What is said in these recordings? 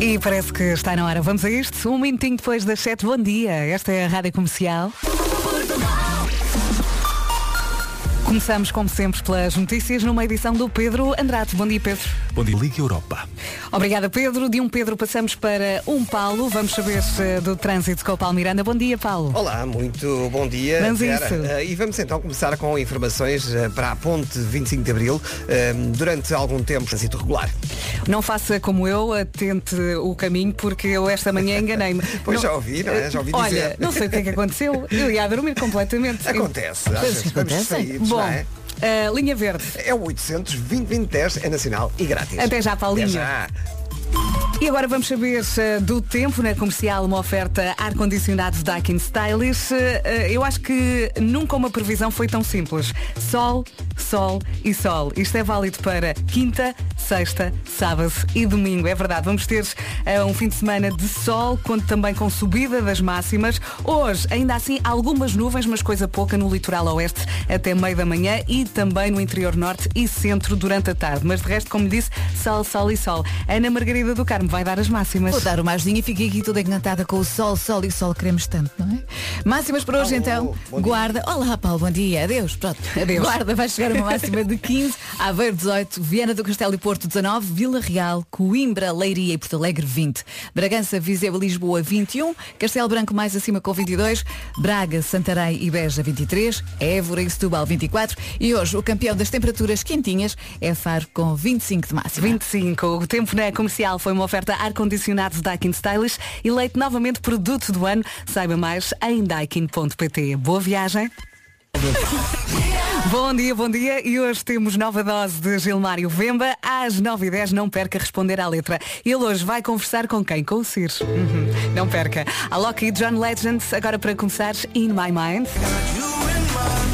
E parece que está na hora. Vamos a isto. Um minutinho depois das 7. Bom dia. Esta é a Rádio Comercial. Começamos, como sempre, pelas notícias numa edição do Pedro Andrade. Bom dia, Pedro. Bom dia, Liga Europa. Obrigada, Pedro. De um Pedro passamos para um Paulo. Vamos saber eh, do trânsito com o Paulo Miranda. Bom dia, Paulo. Olá, muito bom dia. Vamos isso. Eh, e vamos então começar com informações eh, para a ponte 25 de Abril. Durante algum tempo, trânsito regular. Não faça como eu, atente o caminho, porque eu esta manhã enganei-me. Pois Não- já ouvi, não é? Já ouvi Olha, dizer. não sei o que é que aconteceu. Eu ia dormir completamente. Acontece. às Coisas vezes que vamos acontecem. distraídos, Bom, é? a linha verde. É o 800 2010 é nacional e grátis. Até já, Paulinho. Até já. E agora vamos saber eh, do tempo na comercial, uma oferta ar-condicionado Daikin Stylish. Eh, eh, eu acho que nunca uma previsão foi tão simples. Sol, sol e sol. Isto é válido para quinta, sexta, sábado e domingo. É verdade, vamos ter um fim de semana de sol, conto também com subida das máximas. Hoje, ainda assim, algumas nuvens, mas coisa pouca no litoral oeste até meio da manhã e também no interior norte e centro durante a tarde. Mas de resto, como disse, sol, sol e sol. Ana Margarida do Carmo vai dar as máximas. Vou dar uma ajudinha e fiquei aqui toda encantada com o sol, sol e sol queremos tanto, não é? Máximas para hoje Alô, então. Guarda. Olá Paulo, bom dia. Adeus. Pronto. Adeus. Guarda vai chegar a uma máxima de 15, Aveiro 18, Viana do Castelo e Porto 19, Vila Real, Coimbra, Leiria e Porto Alegre 20. Bragança, Viseu e Lisboa 21, Castelo Branco mais acima com 22, Braga, Santarém e Beja 23, Évora e Setúbal 24 e hoje o campeão das temperaturas quentinhas é Faro com 25 de máxima. 25. O tempo na comercial foi uma oferta ar-condicionado Daikin Stylish, eleito novamente produto do ano. Saiba mais em daikin.pt. Boa viagem. Bom dia, bom dia. E hoje temos nova dose de Gilmário Vemba. Às 9h10, não perca responder à letra. Ele hoje vai conversar com quem? Com o Ciro. Uhum. Não perca. A Loki e John Legend, agora para começar, In My Mind.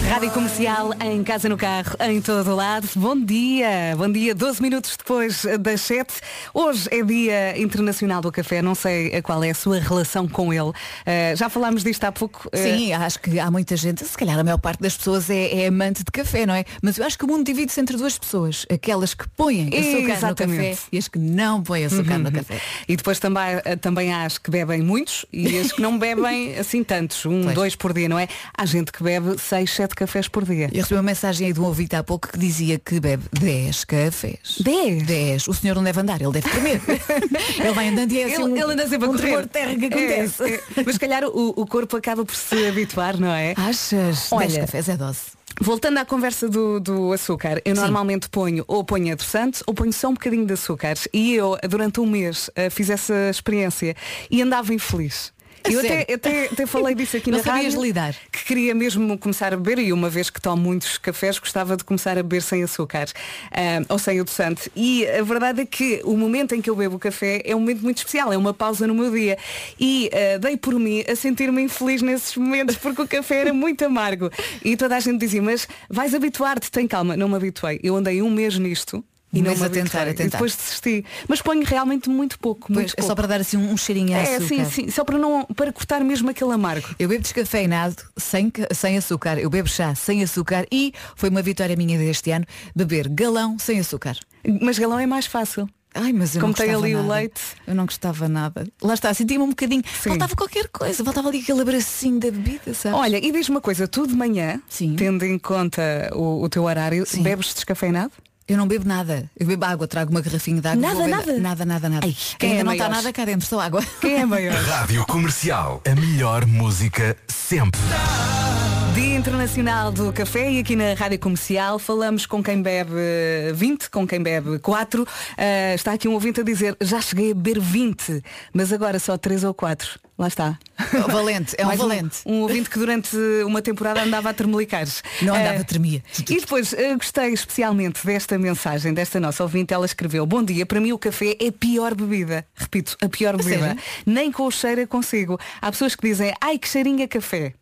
Rádio Comercial, em casa, no carro, em todo o lado. Bom dia, bom dia. 12 minutos depois das 7. Hoje é Dia Internacional do Café. Não sei qual é a sua relação com ele. Uh, já falámos disto há pouco. Uh, Sim, acho que há muita gente, se calhar a maior parte das pessoas é, é amante de café, não é? Mas eu acho que o mundo divide-se entre duas pessoas. Aquelas que põem açúcar no Exatamente. café e as que não põem açúcar no café. E depois também, eh, também há as que bebem muitos e as que não bebem assim tantos, um, Pois. dois por dia, não é? Há gente que bebe 6, 7 cafés por dia. Eu recebi uma mensagem aí de um ouvinte há pouco que dizia que bebe 10 cafés. 10? 10. O senhor não deve andar, ele deve tremer. ele vai andando e é assim Ele, um, ele anda sempre a um correr. tremor de terra que acontece. É, é. Mas calhar o, o corpo acaba por se habituar, não é? Achas? Olha, 10 cafés é dose. Voltando à conversa do, do açúcar, eu Sim. normalmente ponho ou ponho adoçante ou ponho só um bocadinho de açúcar. E eu, durante um mês, eh, fiz essa experiência e andava infeliz. Eu até, até, até falei disso aqui Não na sabias rádio. lidar? Que queria mesmo começar a beber e uma vez que tomo muitos cafés gostava de começar a beber sem açúcar ah, ou sem adoçante. E a verdade é que o momento em que eu bebo o café é um momento muito especial, é uma pausa no meu dia. E ah, dei por mim a sentir-me infeliz nesses momentos porque o café era muito amargo. E toda a gente dizia, mas vais habituar-te, tem calma. Não me habituei. Eu andei um mês nisto. E não me a tentar, a tentar. E depois desisti. Mas ponho realmente muito pouco. Pois, muito é só para dar assim um, um cheirinho a É, açúcar. sim, sim, só para não para cortar mesmo aquele amargo. Eu bebo descafeinado, sem, sem açúcar. Eu bebo chá sem açúcar e foi uma vitória minha deste ano beber galão sem açúcar. Mas galão é mais fácil. Ai, mas eu Como não tem ali o nada. leite. Eu não gostava nada. Lá está, sentia-me um bocadinho. Sim. Faltava qualquer coisa, faltava ali aquele abracinho da bebida, sabes? Olha, e diz-me uma coisa, tu de manhã, Sim. tendo em conta o, o teu horário, Sim. bebes descafeinado? Eu não bebo nada. Eu bebo água, trago uma garrafinha de água. Nada, nada? Nada, nada, nada. Ai, quem Ainda é não está nada cá dentro, só água. Quem é maior? Rádio Comercial. A melhor música sempre. Dia Internacional do Café e aqui na Rádio Comercial falamos com quem bebe 20, com quem bebe 4. Ah, está aqui um ouvinte a dizer, já cheguei a beber 20, mas agora só 3 ou 4. Lá está. É um valente, é um Mais valente. Um, ouvinte que durante uma temporada andava a termelicares. Não andava, Ah, tremia. E depois, eh, gostei especialmente desta mensagem, desta nossa ouvinte, ela escreveu, bom dia, para mim o café é a pior bebida. Repito, a pior bebida. sério? Nem com o cheiro consigo. Há pessoas que dizem, ai que cheirinho a café.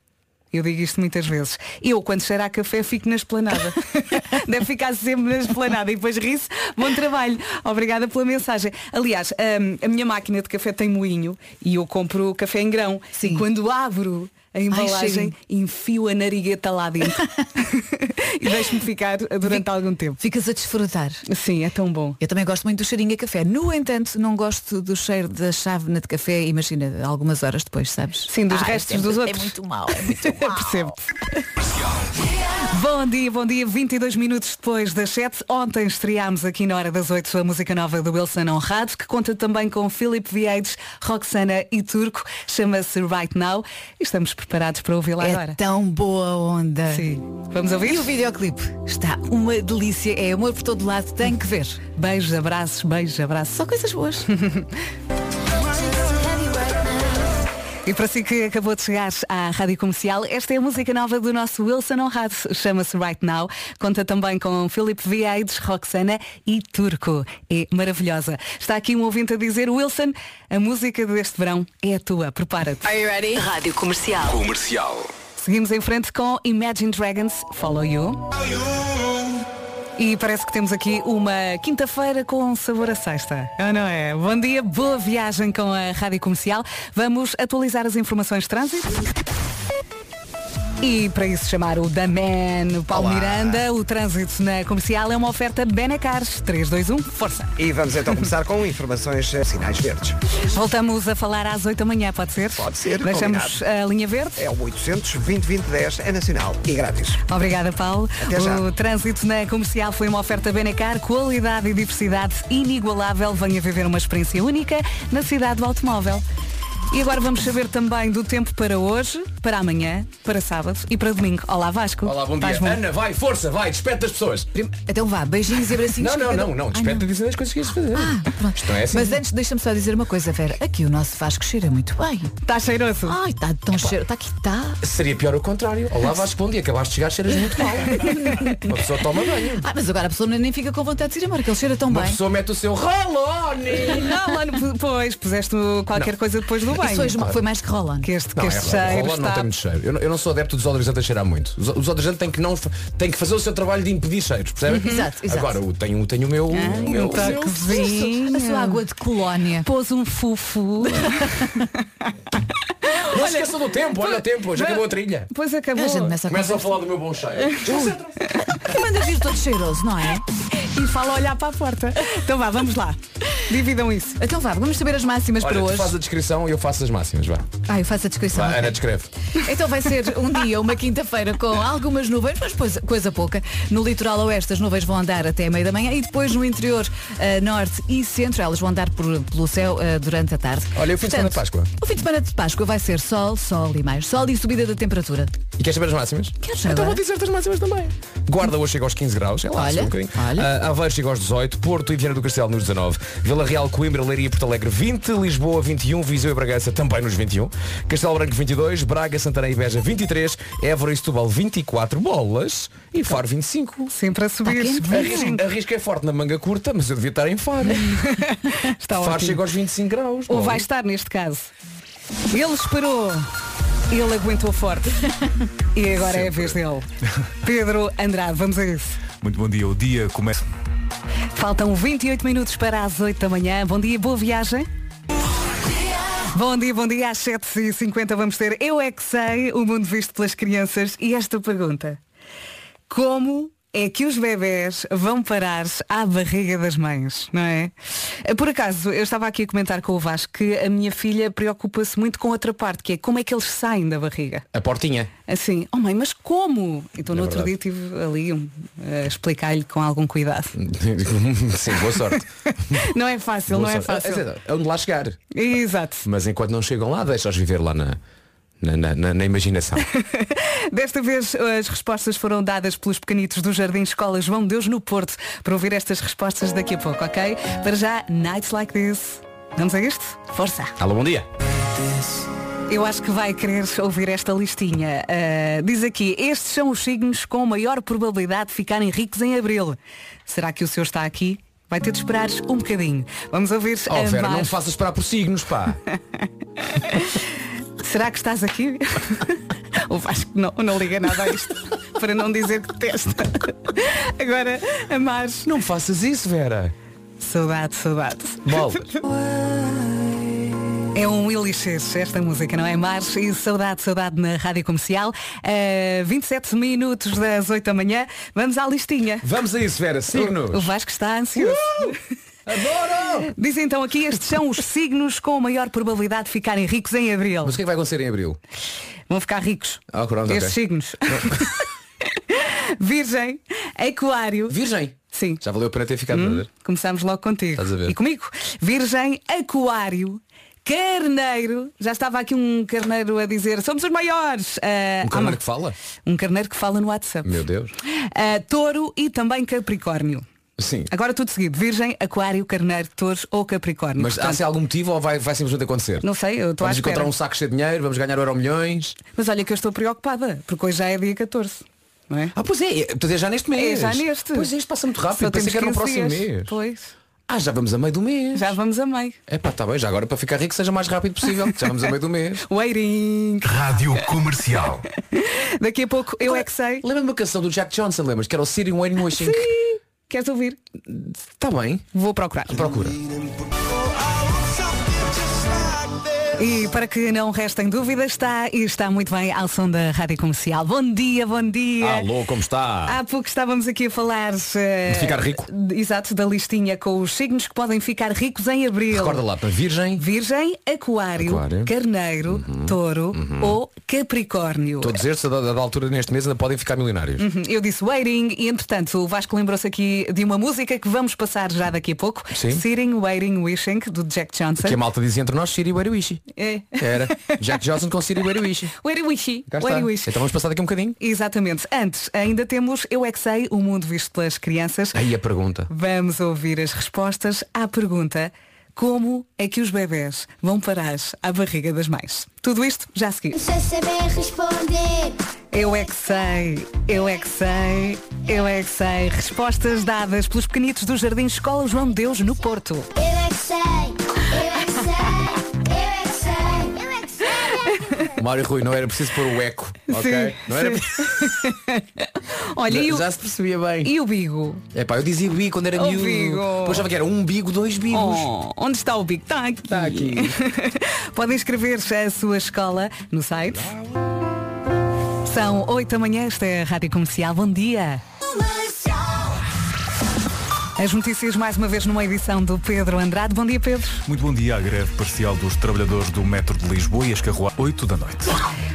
Eu digo isto muitas vezes. Eu, quando cheiro a café, fico na esplanada. Deve ficar sempre na esplanada e depois ri-se. Bom trabalho. Obrigada pela mensagem. Aliás, hum, a minha máquina de café tem moinho e eu compro café em grão. Sim. E quando abro a embalagem, cheirinho. enfio a narigueta lá dentro e deixo-me ficar durante algum tempo. Ficas a desfrutar. Sim, é tão bom. Eu também gosto muito do cheirinho a café. No entanto, não gosto do cheiro da chávena de café, imagina, algumas horas depois, sabes? Sim, dos Ah, restos é dos muito- outros. É muito mau, é muito mau. Percebo. Bom dia, bom dia. 22 minutos depois das 7. Ontem estreámos aqui na hora das 8 a música nova do Wilson Honrado, que conta também com Filipe Vieides, Roxana e Turco. Chama-se Right Now. E estamos preparados para ouvi-la É agora. tão boa onda. Sim. Vamos E ouvir? o videoclipe está uma delícia, é amor por todo lado, tem que ver. Beijos, abraços, beijos, abraços. Só coisas boas. E para si que acabou de chegar à Rádio Comercial, esta é a música nova do nosso Wilson Honrado. Chama-se Right Now. Conta também com Filipe Vieides, Roxana e Turco. É maravilhosa. Está aqui um ouvinte a dizer, Wilson, a música deste verão é a tua. Prepara-te. Are you ready? Rádio Comercial. Comercial. Seguimos em frente com Imagine Dragons, Follow You. E parece que temos aqui uma quinta-feira com sabor a sexta. Ah, não é? Bom dia, boa viagem com a Rádio Comercial. Vamos atualizar as informações de trânsito. E para isso chamar o da Man, o Paulo Olá. Miranda, o trânsito na comercial é uma oferta Benecars 321, força. E vamos então começar com informações eh, sinais verdes. Voltamos a falar às 8 da manhã, pode ser? Pode ser, Deixamos a linha verde? É o 800 2010 é nacional e grátis. Obrigada, Paulo. Até já. O trânsito na comercial foi uma oferta Benecar, qualidade e diversidade inigualável. Venha viver uma experiência única na cidade do automóvel. E agora vamos saber também do tempo para hoje, para amanhã, para sábado e para domingo. Olá Vasco. Olá, bom dia. Estás bom? Ana, vai, força, vai, despete as pessoas. Prim- Então vá, beijinhos e abracinhos. Não, não, Cada- não, não, Ai, despete dizendo as coisas que ias fazer. pronto. Isto não é assim. Mas antes deixa-me só dizer uma coisa, Vera. Aqui o nosso Vasco cheira muito bem. Está cheiroso. Ai, está tão cheiro. Está aqui, está. Seria pior o contrário. Olá, Vasco, bom dia. Acabaste de chegar, cheiras muito mal. Uma pessoa toma banho. Ah, mas agora a pessoa nem fica com vontade de ir embora, que ele cheira tão Uma bem. pessoa mete o seu rolone. Não, mano, p- pois, puseste qualquer coisa depois do Isso banho. foi, foi mais que Roland. Que este, que Não, este é, cheiro não está... tem muito cheiro. Eu, não- eu não sou adepto dos odorizantes a cheirar muito. Os, os odorizantes têm que, não, têm que fazer o seu trabalho de impedir cheiros, percebe? Exato, exato. Agora, eu tenho, tenho o meu. o Ai, meu, um toquezinho. A sua água de colónia. Pôs um fufu. Não se esqueça do tempo, olha o tempo, já acabou a trilha. Pois acabou. A gente começa a Começa a falar do meu bom cheiro. Que manda vir todo cheiroso, não é? E fala a olhar para a porta. Então vá, vamos lá. Dividam isso. Então vá, vamos saber as máximas Olha, para tu hoje. faz a descrição e eu faço as máximas, vá. Ah, eu faço a descrição. Vá. Ana, descreve. Então vai ser um dia, uma quinta-feira com algumas nuvens, mas coisa, coisa pouca. No litoral oeste as nuvens vão andar até a meia da manhã e depois no interior eh, norte e centro elas vão andar por- pelo céu eh, durante a tarde. Olha, e o fim de semana de Páscoa? O fim de semana de Páscoa vai ser sol, sol e mais sol e subida da temperatura. E queres saber as máximas? Quero já Então vou dizer as máximas também. Guarda hoje chega aos 15 graus, é lá, Olha, um bocadinho. olha. Ah, Aveiro chega aos 18, Porto e Viana do Castelo nos 19, Vila Real, Coimbra, Leiria e Porto Alegre 20, Lisboa 21, Viseu e Bragança também nos 21, Castelo Branco 22, Braga, Santana e Beja 23, Évora e Setúbal 24 bolas e Faro 25. Sempre a subir. Arrisco, arrisco é forte na manga curta, mas eu devia estar em Faro. Está Faro ótimo. chega aos 25 graus. Ou é? vai estar neste caso. Ele esperou. Ele aguentou forte. E agora é a vez dele. Pedro Andrade, vamos a isso. Muito bom dia. O dia começa. Faltam 28 minutos para as 8 da manhã. Bom dia, boa viagem. Bom dia, bom dia. Às 7h50 vamos ter Eu É Que Sei, o mundo visto pelas crianças. E esta pergunta. Como é que os bebés vão parar à barriga das mães, não é? Por acaso, eu estava aqui a comentar com o Vasco que a minha filha preocupa-se muito com outra parte, que é como é que eles saem da barriga. A portinha. Assim, oh mãe, mas como? Então no É outro dia verdade. estive ali um, a explicar-lhe com algum cuidado. Sim, boa sorte. Não é fácil, Boa não é sorte. fácil. É, é onde lá chegar. Exato. Mas enquanto não chegam lá, deixa-os viver lá na, na, na- na- na imaginação. Desta vez as respostas foram dadas pelos pequenitos do Jardim Escola João de Deus no Porto. Para ouvir estas respostas daqui a pouco, ok? Para já, Nights Like This. Vamos a isto? Força! Alô, bom dia. Eu acho que vai querer ouvir esta listinha. Ah, diz aqui, estes são os signos com maior probabilidade de ficarem ricos em abril. Será que o seu está aqui? Vai ter de esperar um bocadinho. Vamos ouvir Oh, Vera, Mar- não me faças esperar por signos, pá. Será que estás aqui? o Vasco não, não liga nada a isto. para não dizer que testa. Agora, a Mar. Não faças isso, Vera. Saudade, saudade. Bola. É um elixir esta música, não é? Mars e saudade, saudade na rádio comercial. Uh, 27 minutos das 8 da manhã. Vamos à listinha. Vamos a isso, Vera. Signos. O Vasco está ansioso. Adoro! Diz então aqui, estes são os signos com maior probabilidade de ficarem ricos em abril. Mas o que é que vai acontecer em abril? Vão ficar ricos. Ah, pronto, estes ok. signos. Virgem, Aquário. Virgem. Sim. Já valeu a pena ter ficado a ver. Começamos logo contigo. Estás a ver? E comigo. Virgem, Aquário. Carneiro, já estava aqui um carneiro a dizer somos os maiores. Ah, Um carneiro ah, que fala? Um carneiro que fala no WhatsApp. Meu Deus. Ah, touro e também Capricórnio. Sim. Agora tudo seguido. Virgem, Aquário, Carneiro, Touros ou Capricórnio. Mas há Portanto, se algum motivo ou vai, vai simplesmente acontecer? Não sei, eu estou à Vamos encontrar um saco cheio de dinheiro, vamos ganhar euro milhões. Mas olha que eu estou preocupada, porque hoje já é dia 14. Não é? Ah, pois é, é já neste mês. É já neste. Pois é, isto passa muito Só rápido. Pensei temos que era no 15 próximo dias. mês. Pois. Ah, já vamos a meio do mês. Já vamos a meio. É pá, está bem, já agora para ficar rico seja o mais rápido possível. Já vamos a meio do mês. Waiting. Rádio Comercial. Daqui a pouco eu é que sei. Lembra-me uma canção do Jack Johnson, lembras? Que era o Sitting Waiting Wishing. Sim. Queres ouvir? Está bem. Vou procurar. Procura. E para que não restem dúvidas, está e está muito bem ao som da Rádio Comercial. Bom dia, bom dia. Alô, como está? Há pouco estávamos aqui a falar eh, De ficar rico. Exato, da listinha com os signos que podem ficar ricos em abril. Recorda lá, para Virgem. Virgem, aquário, Aquário. Uhum. carneiro, touro ou capricórnio. Todos estes, da, da altura neste mês, ainda podem ficar milionários. Uhum, Eu disse waiting e entretanto o Vasco lembrou-se aqui de uma música que vamos passar já daqui a pouco. Sim. Sitting, Waiting, Wishing, do Jack Johnson. Que a malta dizia entre nós Siri Weriwishi. É. Era. Jack Johnson Weriwishi. Waiting, Wishy. Cá está. Waiting, Wish. Então vamos passar daqui um bocadinho. Exatamente. Antes, ainda temos Eu é que sei, o mundo visto pelas crianças. Aí a pergunta. Vamos ouvir as respostas à pergunta como é que os bebés vão parar à barriga das mães? Tudo isto já a seguir. Sem saber responder. Eu é que sei, eu é que sei, eu é que sei. Respostas dadas pelos pequenitos do Jardim Escola João de Deus no Porto. Eu é que sei. Mário Rui, não era preciso pôr o eco. Ok? Sim, não era. Olha, e o, Já se percebia bem. e o bigo? É pá, eu dizia bigo quando era O miúdo. bigo. Depois achava que era um bigo, dois bigos. Oh, onde está o bigo? Está aqui. Está aqui. Podem inscrever-se à sua escola no site. São 8 da manhã, esta é a Rádio Comercial. Bom dia. As notícias mais uma vez numa edição do Pedro Andrade. Bom dia, Pedro. Muito bom dia à greve parcial dos trabalhadores do metro de Lisboa e as carruagens 8 da noite.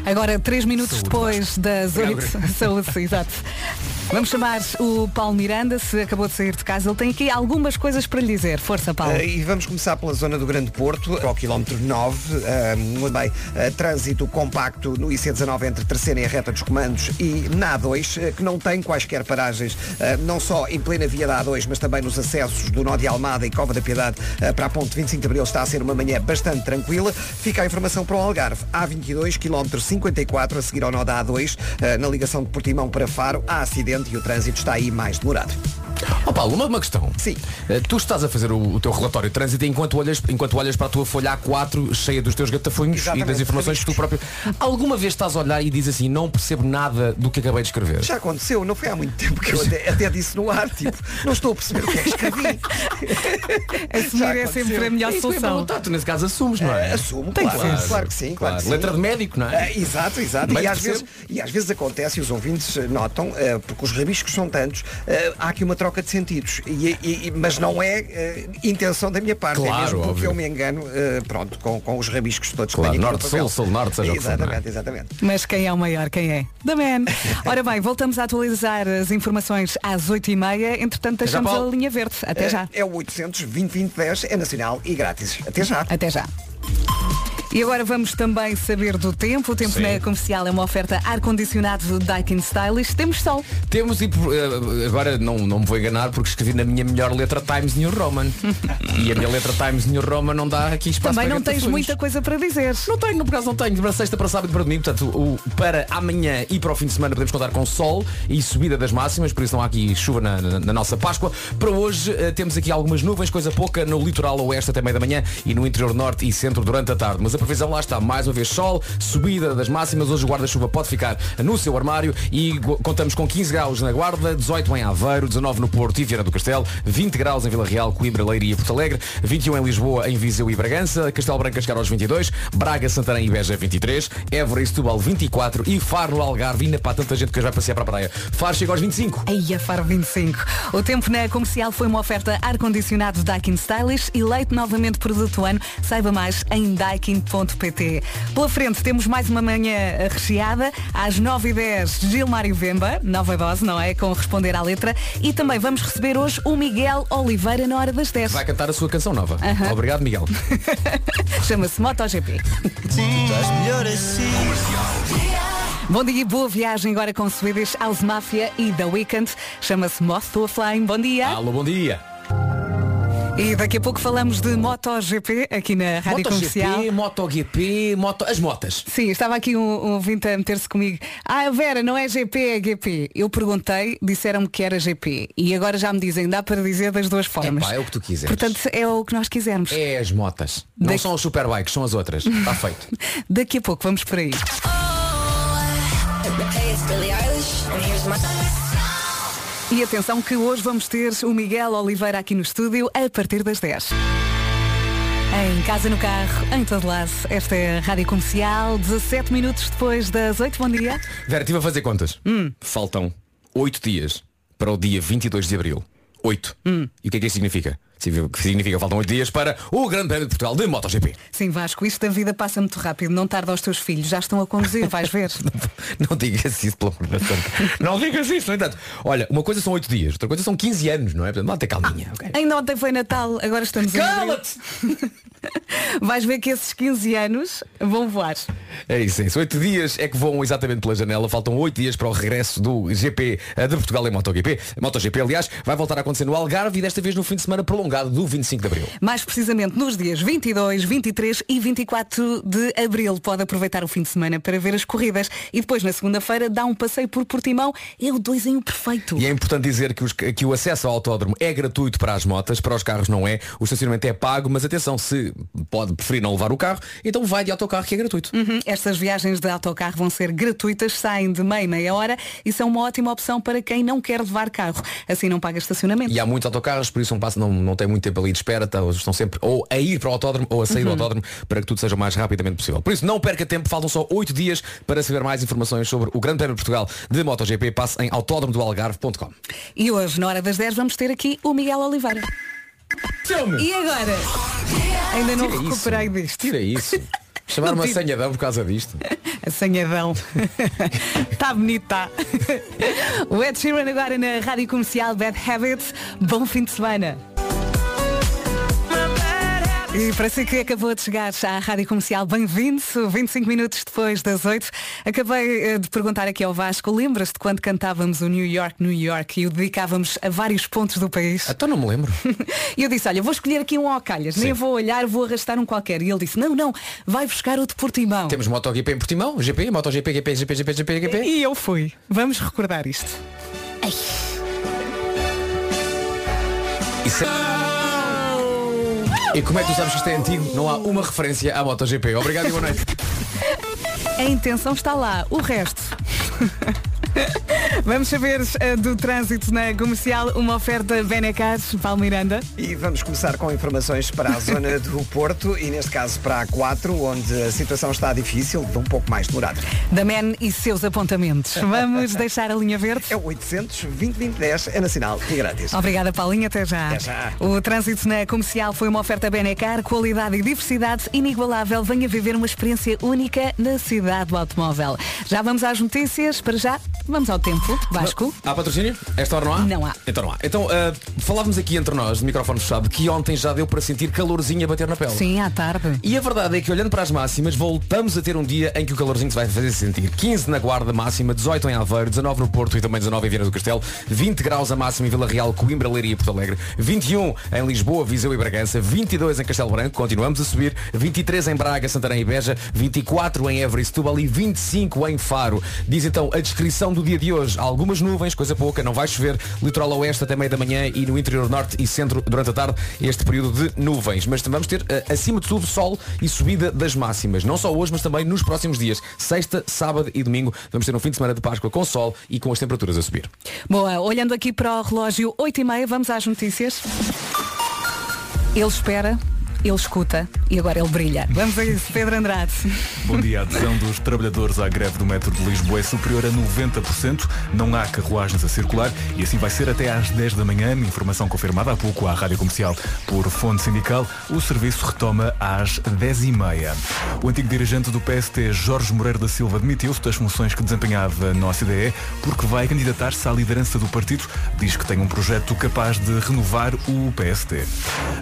Agora, três minutos depois das 8. Saúde, exato. Vamos chamar o Paulo Miranda, se acabou de sair de casa. Ele tem aqui algumas coisas para lhe dizer. Força, Paulo. Eh, e vamos começar pela zona do Grande Porto, ao quilómetro 9. Uh, bem, eh, trânsito compacto no IC19 entre Terceira e a reta dos comandos e na A2, eh, que não tem quaisquer paragens, eh, não só em plena via da A2, mas também nos acessos do Nó de Almada e Cova da Piedade para a ponte 25 de Abril. Está a ser uma manhã bastante tranquila. Fica a informação para o Algarve. A22, quilómetro 54, a seguir ao Nó da A2, eh, na ligação de Portimão para Faro, há acidente e o trânsito está aí mais demorado. Ó Paulo, uma, uma questão. Sim. Eh, Tu estás a fazer o, o teu relatório de trânsito enquanto olhas, enquanto olhas para a tua folha A4 cheia dos teus gatafunhos e Exatamente, das informações que tu próprio. Alguma vez estás a olhar e dizes assim, não percebo nada do que acabei de escrever? Já aconteceu, não foi há muito tempo que eu até, até disse no ar, tipo, não estou a perceber o que é que escrevi. Assumir é sempre a melhor É que solução. perguntar, tu nesse caso assumes, não é? Assumo, Tem que claro, ser. claro que sim, claro, que sim. Letra de médico, não é? Ah, exato, exato. E às, percebo. vezes, e às vezes acontece, e os ouvintes notam, porque os rabiscos são tantos, há aqui uma troca de sentidos. E, e- e- mas não é eh, intenção da minha parte, Claro, é mesmo porque óbvio. eu me engano, eh, pronto, com, com os rabiscos todos Claro, que norte, sul, sul, norte, seja o que for, é? Exatamente, exatamente. Mas quem é o maior? Quem é? Da Man. Ora bem, voltamos a atualizar as informações às 8h30. Entretanto, já, deixamos Paulo. a linha verde. Até já. É o 800 2010 é nacional e grátis. Até já. Até já. E agora vamos também saber do tempo. O tempo Sim. na comercial é uma oferta ar-condicionado do Daikin Stylish. Temos sol. Temos e eh, agora não, não me vou enganar porque escrevi na minha melhor letra Times New Roman. e a minha letra Times New Roman não dá aqui espaço Também não tens muita coisa para dizer. Não tenho, por acaso não tenho. Para sexta, para sábado e para domingo. Portanto, o, para amanhã e para o fim de semana podemos contar com sol e subida das máximas, por isso não há aqui chuva na, na- na nossa Páscoa. Para hoje eh, temos aqui algumas nuvens, coisa pouca, no litoral oeste até meio da manhã e no interior norte e centro durante a tarde. Mas previsão, lá está, mais uma vez sol, subida das máximas, hoje o guarda-chuva pode ficar no seu armário e contamos com 15 graus na Guarda, 18 em Aveiro, 19 no Porto e Viana do Castelo, 20 graus em Vila Real, Coimbra, Leiria e Porto Alegre, 21 em Lisboa, em Viseu e Bragança, Castelo Branco chegar aos 22, Braga, Santarém e Beja 23, Évora e Setúbal 24 e Faro no Algarve, ainda para tanta gente que vai passear para a praia. Faro chega aos 25. Aí a Faro 25. O tempo na comercial foi uma oferta ar-condicionado Daikin Stylish e leite novamente produto ano. Saiba mais em daikin.pt. Pela frente temos mais uma manhã recheada. Às 9h10, Gilmário Vemba, nova dose, não é? Com responder à letra. E também vamos receber hoje o Miguel Oliveira na hora das 10. Vai cantar a sua canção nova. Obrigado, Miguel. Chama-se MotoGP. Bom dia e boa viagem agora com Swedish House Mafia e The Weeknd. Chama-se Moth to a Flame. Bom dia. Alô, bom dia. E daqui a pouco falamos de MotoGP aqui na Rádio Comercial. MotoGP, MotoGP, moto... as motas. Sim, estava aqui um, um ouvinte a meter-se comigo. Ah, Vera, não é GP, é GP. Eu perguntei, disseram-me que era GP. E agora já me dizem, dá para dizer das duas formas. Epá, é o que tu quiseres. Portanto, é o que nós quisermos. É as motas. Não Daqui- são os superbikes, são as outras. Está feito. Daqui a pouco vamos por aí. E atenção que hoje vamos ter o Miguel Oliveira aqui no estúdio a partir das 10. Em casa, no carro, em todo lado. Esta é a Rádio Comercial, 17 minutos depois das 8. Bom dia. Vera, estive a fazer contas. Faltam 8 dias para o dia 22 de Abril. 8. E o que é que isso significa? Significa significa que faltam 8 dias para o Grande Prémio de Portugal de MotoGP. Sim, Vasco, isto da vida passa muito rápido. Não tarda aos teus filhos, já estão a conduzir, vais ver. Não digas isso, pelo amor de Deus. Não digas isso, no entanto. Olha, uma coisa são 8 dias, outra coisa são 15 anos, não é? Portanto, não ter calminha. ok? Ainda ontem foi Natal, agora estamos. Cala-te! Vais ver que esses 15 anos vão voar. É isso, é isso. 8 dias é que voam exatamente pela janela. Faltam 8 dias para o regresso do GP eh, de Portugal em MotoGP. MotoGP, aliás, vai voltar a acontecer no Algarve e desta vez no fim de semana prolongado do 25 de Abril. Mais precisamente nos dias 22, 23 e 24 de Abril. Pode aproveitar o fim de semana para ver as corridas. E depois, na segunda-feira, dá um passeio por Portimão. É o 2 em 1 perfeito. E é importante dizer que, os- que o acesso ao autódromo é gratuito para as motas, para os carros não é. O estacionamento é pago, mas atenção, se pode preferir não levar o carro, então vai de autocarro que é gratuito. Uhum. Estas viagens de autocarro vão ser gratuitas, saem de meia meia hora e são uma ótima opção para quem não quer levar carro. Assim não paga estacionamento. E há muitos autocarros, por isso não, passa, não, não tem muito tempo ali de espera, tá, estão sempre ou a ir para o autódromo ou a sair do autódromo para que tudo seja o mais rapidamente possível. Por isso não perca tempo, faltam só 8 dias para saber mais informações sobre o Grande Prémio de Portugal de MotoGP. Passe em autódromodoalgarve.com. E hoje, na hora das 10, vamos ter aqui o Miguel Oliveira. E agora? Ainda não Tira isso. recuperei disto. Tira isso. Chamar uma tiro. senhadão por causa disto. Assanhadão. Está bonito, tá? O Ed Sheeran agora na Rádio Comercial Bad Habits. Bom fim de semana. E para si que acabou de chegar à Rádio Comercial, bem-vindo, 25 minutos depois das 8. Acabei eh, de perguntar aqui ao Vasco, lembras-te de quando cantávamos o New York, New York e o dedicávamos a vários pontos do país? Então não me lembro. E eu disse, olha, vou escolher aqui um ao calhas, nem vou olhar, vou arrastar um qualquer. E ele disse, não, não, vai buscar o de Portimão. Temos MotoGP em Portimão, GP, MotoGP, GP, GP, GP, GP, GP. E eu fui. Vamos recordar isto. Isso é- E como é que tu sabes que isto é antigo? Não há uma referência à MotoGP. Obrigado e boa noite. A intenção está lá, o resto. Vamos saber eh, do trânsito na comercial, uma oferta Benecar, Paulo Miranda. E vamos começar com informações para a zona do Porto e neste caso para a 4, onde a situação está difícil, de um pouco mais demorada. Da MEN e seus apontamentos. Vamos deixar a linha verde? É o 800 2010 é nacional e grátis. Obrigada, Paulinho. Até já. Até já. O trânsito na comercial foi uma oferta Benecar, qualidade e diversidade inigualável. Venha viver uma experiência única na cidade do automóvel. Já vamos às notícias. Para já, vamos ao tempo. Vasco. Há patrocínio? Esta hora não há? Não há. Então não há. Então, ah, falávamos aqui entre nós, de microfone fechado, que ontem já deu para sentir calorzinho a bater na pele. Sim, à tarde. E a verdade é que olhando para as máximas, voltamos a ter um dia em que o calorzinho se vai fazer sentir. 15 na Guarda máxima, 18 em Aveiro, 19 no Porto e também 19 em Viana do Castelo, 20 graus a máxima em Vila Real, Coimbra, Leiria e Porto Alegre, 21 em Lisboa, Viseu e Bragança, 22 em Castelo Branco, continuamos a subir, 23 em Braga, Santarém e Beja, 24 em Évora e Setúbal e 25 em Faro. Diz então a descrição do dia de hoje, algumas nuvens, coisa pouca, não vai chover, litoral oeste até meia da manhã e no interior norte e centro durante a tarde, este período de nuvens. Mas vamos ter, eh, acima de tudo, sol e subida das máximas. Não só hoje, mas também nos próximos dias. Sexta, sábado e domingo, vamos ter um fim de semana de Páscoa com sol e com as temperaturas a subir. Boa, olhando aqui para o relógio 8 e meia, vamos às notícias. Ele espera, ele escuta e agora ele brilha. Vamos a isso, Pedro Andrade. Bom dia. A adesão dos trabalhadores à greve do metro de Lisboa é superior a 90%. Não há carruagens a circular e assim vai ser até às 10 da manhã. Informação confirmada há pouco à Rádio Comercial por fonte sindical. O serviço retoma às 10h30. O antigo dirigente do PST, Jorge Moreira da Silva, demitiu-se das funções que desempenhava na OCDE porque vai candidatar-se à liderança do partido. Diz que tem um projeto capaz de renovar o PST.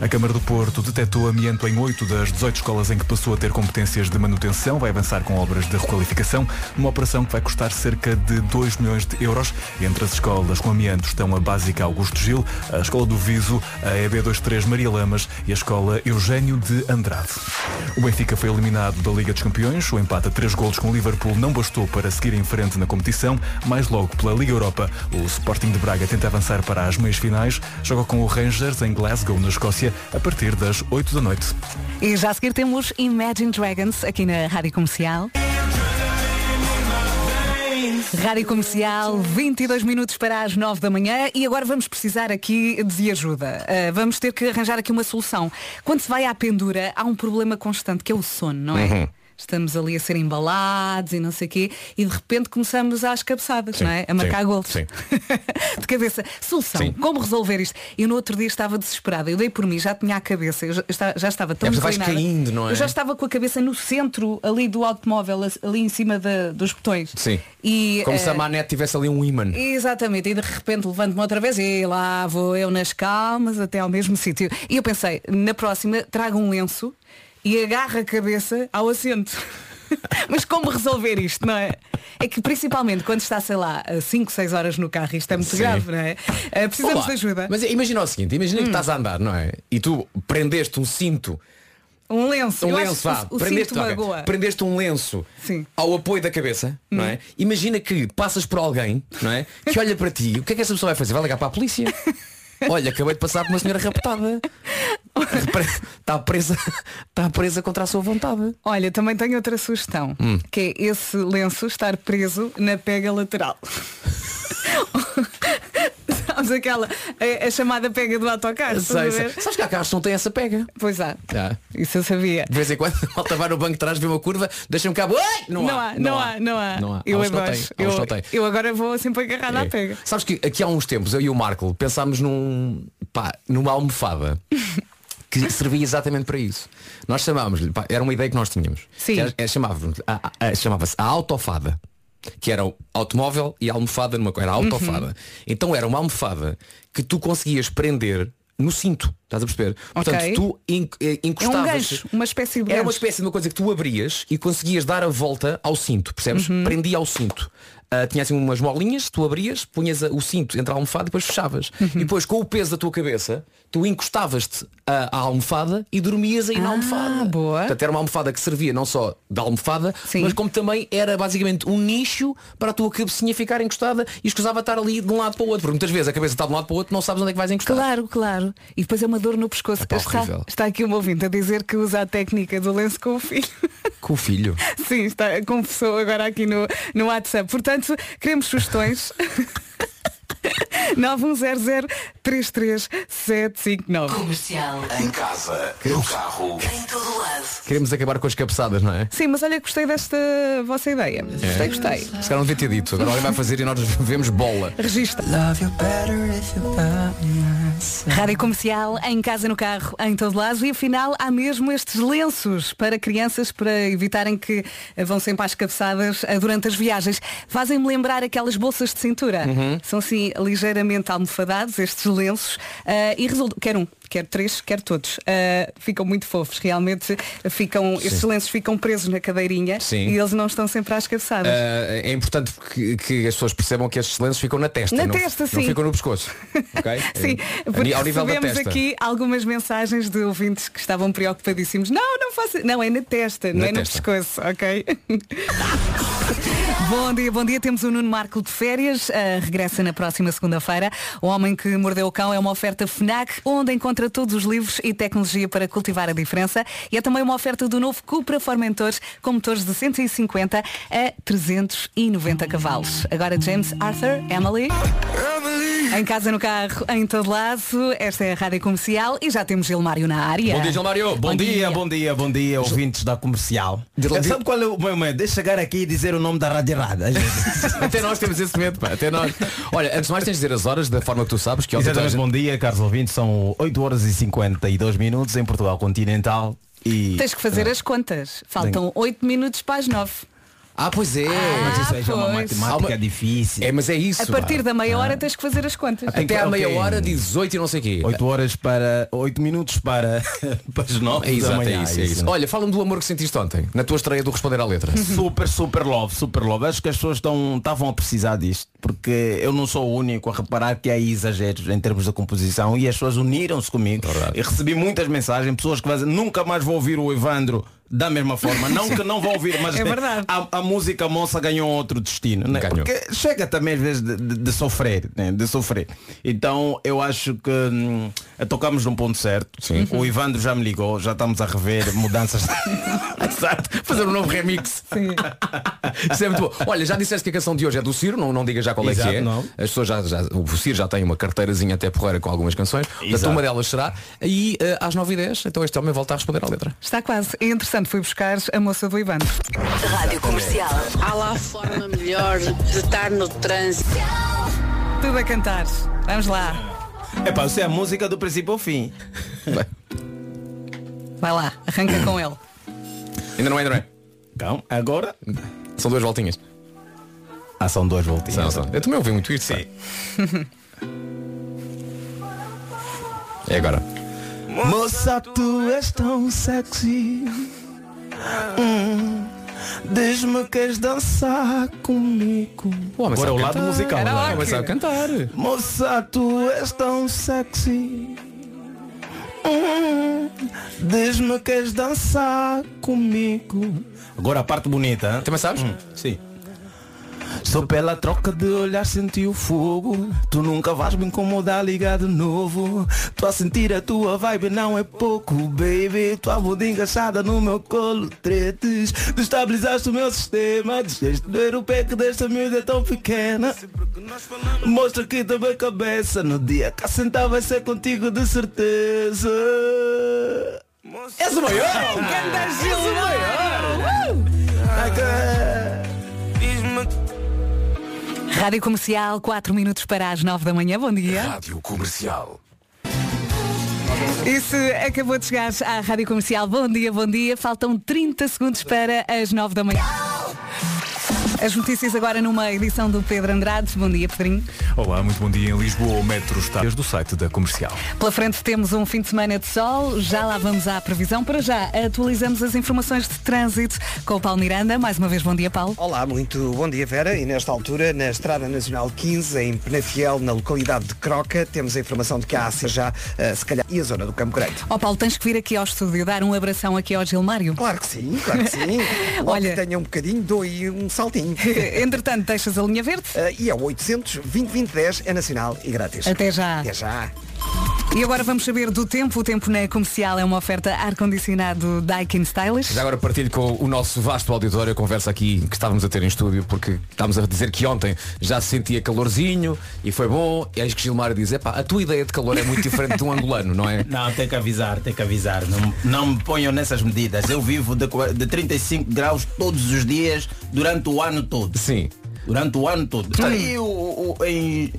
A Câmara do Porto detectou amianto em 8 das 18 escolas em que passou a ter competências de manutenção. Vai avançar com obras de requalificação, numa operação que vai custar cerca de 2 milhões de euros. Entre as escolas com amianto estão a Básica Augusto Gil, a Escola do Viso, a EB23 Maria Lamas e a Escola Eugênio de Andrade. O Benfica foi eliminado da Liga dos Campeões. O empate a 3 golos com o Liverpool não bastou para seguir em frente na competição. Mais logo pela Liga Europa, o Sporting de Braga tenta avançar para as meias finais. Joga com o Rangers em Glasgow, na Escócia, a partir das 8 da noite. E já a seguir temos Imagine Dragons aqui na Rádio Comercial. Rádio Comercial, 22 minutos para as 9 da manhã e agora vamos precisar aqui de ajuda. Uh, vamos ter que arranjar aqui uma solução. Quando se vai à pendura, há um problema constante que é o sono, não é? Estamos ali a ser embalados e não sei o quê e de repente começamos às cabeçadas, Sim, não é? A marcar sim, gols. sim. de cabeça. Solução. Sim. Como resolver isto? Eu no outro dia estava desesperada. Eu dei por mim, já tinha a cabeça. Eu já, já estava tão É, vais caindo, não é? Eu já estava com a cabeça no centro ali do automóvel, ali em cima da- dos botões. Sim. E, Como se a eh, manete tivesse ali um imã. Exatamente, e de repente levanto-me outra vez e lá vou eu nas calmas até ao mesmo sítio. E eu pensei, na próxima trago um lenço e agarro a cabeça ao assento. Mas como resolver isto, não é? É que principalmente quando está, sei lá, 5, 6 horas no carro, isto é muito Sim. grave, não é? Eh, precisamos Olá. de ajuda. Hum. Mas imagina o seguinte, imagina que estás a andar, não é? E tu prendeste um cinto, Um lenço. um Eu lenço, vá, o, o prendeste, cinto ok, magoa. prendeste um lenço Sim. Hum. ao apoio da cabeça, não é? Imagina que passas por alguém, não é? Que olha para ti, o que é que essa pessoa vai fazer? Vai ligar para a polícia? Olha, acabei de passar por uma senhora raptada. Está presa, está presa contra a sua vontade. Olha, também tenho outra sugestão, Hum. que é esse lenço estar preso na pega lateral. Sabes aquela, a, a chamada pega do autocarro? Sei, sei. Sabes que há carros não têm essa pega? Pois há. Já. Isso eu sabia. De vez em quando malta vai no banco de trás, vê uma curva, deixa um cabo. Ai! Não, Não há, não há, não há. Não há. Eu Há uns que não Eu, não têm. eu agora vou sempre agarrada à É. pega. Sabes que aqui há uns tempos, eu e o Marco pensámos num, pá, numa almofada que servia exatamente para isso. Nós chamávamos-lhe, pá, era uma ideia que nós tínhamos. Sim. Que era- é, chamávamos, a- a- chamava-se a autofada. Que era o automóvel e a almofada numa coisa. Era a autofada. Uhum. Então era uma almofada que tu conseguias prender no cinto. Estás a perceber? Portanto, tu en- eh, É um encostavas. gancho, uma espécie de Era uma gancho. espécie de uma coisa que tu abrias e conseguias dar a volta ao cinto, percebes? Uhum. Prendia ao cinto. Ah, tinha assim umas molinhas, tu abrias, punhas o cinto entre a almofada e depois fechavas. Uhum. E depois, com o peso da tua cabeça, tu encostavas-te à, almofada e dormias aí na Ah, almofada. boa. Portanto, era uma almofada que servia não só da almofada, Sim. mas como também era basicamente um nicho para a tua cabecinha ficar encostada e escusava estar ali de um lado para o outro. Porque muitas vezes a cabeça está de um lado para o outro, não sabes onde é que vais encostar. Claro, claro. E depois é uma dor no pescoço. Epá, está, horrível. está aqui um ouvinte a dizer que usa a técnica do lenço com o filho. Com o filho. Sim, está, confessou agora aqui no, no WhatsApp. Portanto, queremos sugestões. 910033759. Comercial. Em casa, no carro. Em todo lado. Queremos acabar com as cabeçadas, não é? Sim, mas olha, gostei desta vossa ideia. Gostei, gostei. Se calhar não devia ter dito. Agora alguém vai fazer e nós vemos bola. Registra. Rádio Comercial, em casa, no carro, em todo lado e afinal há mesmo estes lenços para crianças para evitarem que vão sempre às cabeçadas eh, durante as viagens. Fazem-me lembrar aquelas bolsas de cintura. São assim ligeiramente almofadados estes lenços eh, e resulta, quer um, quer três, quer todos. Eh, ficam muito fofos, realmente ficam, estes lenços ficam presos na cadeirinha Sim. e eles não estão sempre às cabeçadas. Ah, é importante que, que as pessoas percebam que estes lenços ficam na testa. Na não, testa, Não sim. ficam no pescoço. ok? Sim, porque ao nível da recebemos testa. aqui algumas mensagens de ouvintes que estavam preocupadíssimos. Não, não faça. Não, é na testa, não Na é testa. no pescoço, ok? Bom dia, bom dia. Temos o Nuno Marco de férias. ah, regressa na próxima segunda-feira. O Homem que Mordeu o Cão é uma oferta FNAC, onde encontra todos os livros e tecnologia para cultivar a diferença. E é também uma oferta do novo Cupra Formentores, com motores de 150 a 390 cavalos. Agora James Arthur, Emily. Em casa, no carro, em todo lado. Esta é a Rádio Comercial e já temos Gilmário na área. Bom dia, Gilmário. Bom, dia, bom dia, bom dia, ouvintes da comercial. Sabe qual é o meu medo? Deixa chegar aqui e dizer o nome da rádio errada. Até nós temos esse medo, pá. Até nós. Olha, antes de mais tens de dizer as horas da forma que tu sabes que ontem Exatamente, a bom dia, caros ouvintes. São 8 horas e 52 minutos em Portugal continental. E Tens que fazer as contas. Faltam 8 minutos para as 9. Ah, pois é. mas isso aí já é uma pois. matemática Ah, difícil. É, mas é isso. A partir da meia hora tens que fazer as contas. Até à Ok. meia hora, 18 e não sei o quê. 8 horas para 8 minutos para, para as 9 É exato, da manhã. é isso, é isso. Olha, fala-me do amor que sentiste ontem, na tua estreia do Responder à Letra. Super, super love, super love. Acho que as pessoas estão, estavam a precisar disto, porque eu não sou o único a reparar que há exageros em termos da composição e as pessoas uniram-se comigo. E recebi muitas mensagens, pessoas que vão dizer, nunca mais vou ouvir o Evandro da mesma forma. Não que não vou ouvir, mas É verdade. a, a música moça ganhou outro destino. Né? Ganhou. Porque chega também às vezes de, de- de sofrer, né? de sofrer. Então eu acho que hum, tocamos num ponto certo. Sim. O Evandro já me ligou, já estamos a rever mudanças. Exato. Fazer um novo remix. Sim. Isso é muito bom. Olha, já disseste que a canção de hoje é do Ciro, não, não diga já qual é Exato, que é. não. As pessoas já, já, o Ciro já tem uma carteirazinha até porreira com algumas canções. Portanto, Exato. uma delas será. E eh, às 9h10, então este homem volta a responder à letra. Está quase. É interessante, fui buscar a moça do Ivandro. Rádio Comercial. Há lá forma melhor de estar no trânsito. Tudo a cantar. Vamos lá. É pá, isso é a música do princípio ao fim. Vai lá, arranca com ele. Ainda não é, não é? Então, agora. São duas voltinhas. Ah, são duas voltinhas. São, são. Eu também ouvi muito isso. Sim. é agora. Moça, tu és tão sexy. Hum, Diz-me que queres dançar comigo. O homem Agora é o lado musical. Era não é? Mas sabe cantar. Moça, tu és tão sexy. Hum, Diz-me que queres dançar comigo. Agora a parte bonita. hein? Também sabes? Sim. Só pela troca de olhar senti o fogo. Tu nunca vais me incomodar ligar de novo. Tô a sentir a tua vibe não é pouco Baby, tua bunda engaixada no meu colo Tretes, destabilizaste o meu sistema Deixaste doer o pé que desta miúda é tão pequena. Mostra que também cabeça No dia que assentar vai ser contigo de certeza. És o maior! Ganda Gil! Rádio Comercial, 4 minutos para as 9 da manhã. Bom dia. Rádio Comercial. Isso acabou de chegar à Rádio Comercial. Bom dia, bom dia. Faltam 30 segundos para as 9 da manhã. As notícias agora numa edição do Pedro Andrade. Bom dia, Pedrinho. Olá, muito bom dia. Em Lisboa, o metro está desde o site da comercial. Pela frente temos um fim de semana de sol. Já lá vamos à previsão. Para já, atualizamos as informações de trânsito com o Paulo Miranda. Mais uma vez, bom dia, Paulo. Olá, muito bom dia Vera. E nesta altura, na Estrada Nacional 15, em Penafiel, na localidade de Croca, temos a informação de que há assim já, eh, se calhar, e a zona do Campo Grande. Ó Paulo, tens que vir aqui ao estúdio dar um abração aqui ao Gilmário. Claro que sim, claro que sim. Olha- que tenha um bocadinho, dou aí um saltinho. Entretanto, deixas a linha verde. Eh, e é o 800 2010 é nacional e grátis. Até já. Até já. E agora vamos saber do tempo. O tempo na comercial é uma oferta ar-condicionado Daikin Stylish. Já agora partilho com o nosso vasto auditório a conversa aqui que estávamos a ter em estúdio, porque estávamos a dizer que ontem já se sentia calorzinho e foi bom. E eis que Gilmar diz, epá, a tua ideia de calor é muito diferente de um angolano, não é? Não, tem que avisar, tem que avisar. Não, não me ponham nessas medidas. Eu vivo de, de 35 graus todos os dias durante o ano todo. Sim. Durante o ano todo. Aí o, o- em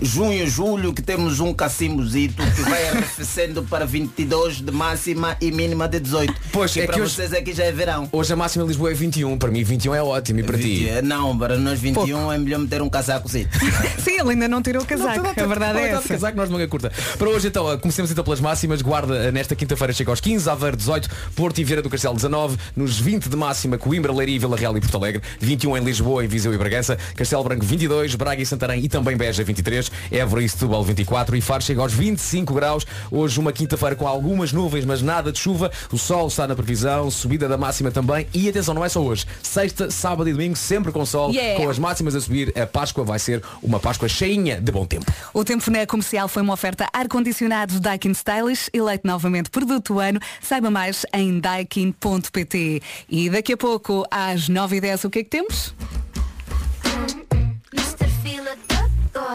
junho, julho, que temos um cacimbozito que vai arrefecendo para 22 de máxima e mínima de 18. Pois, e é para que hoje- vocês aqui já é verão. Hoje a máxima em Lisboa é 21, para mim 21 é ótimo e para ti? Vinte- Não, para nós 21 é melhor meter um casacozito. Sim, ele ainda não tirou o casaco. a verdade é essa. Casaco, nós de manga curta. Para hoje então, comecemos então pelas máximas. Guarda eh, nesta quinta-feira chega aos 15, Aveiro 18, Porto e Vieira do Castelo 19, nos 20 de máxima Coimbra, Leiria, Vila Real e Porto Alegre, 21 em Lisboa, em Viseu e Bragança, Castelo Branco 22, Braga e Santarém e também Beja 23. 23, Évora e Setúbal 24 e Faro chega aos 25 graus. Hoje uma quinta-feira com algumas nuvens, mas nada de chuva. O sol está na previsão, subida da máxima também. E atenção, não é só hoje. Sexta, sábado e domingo, sempre com sol, Yeah. com as máximas a subir. A Páscoa vai ser uma Páscoa cheinha de bom tempo. O tempo na comercial foi uma oferta ar-condicionado Daikin Stylish, eleito novamente produto do ano. Saiba mais em daikin.pt. E daqui a pouco, às 9h10, o que é que temos?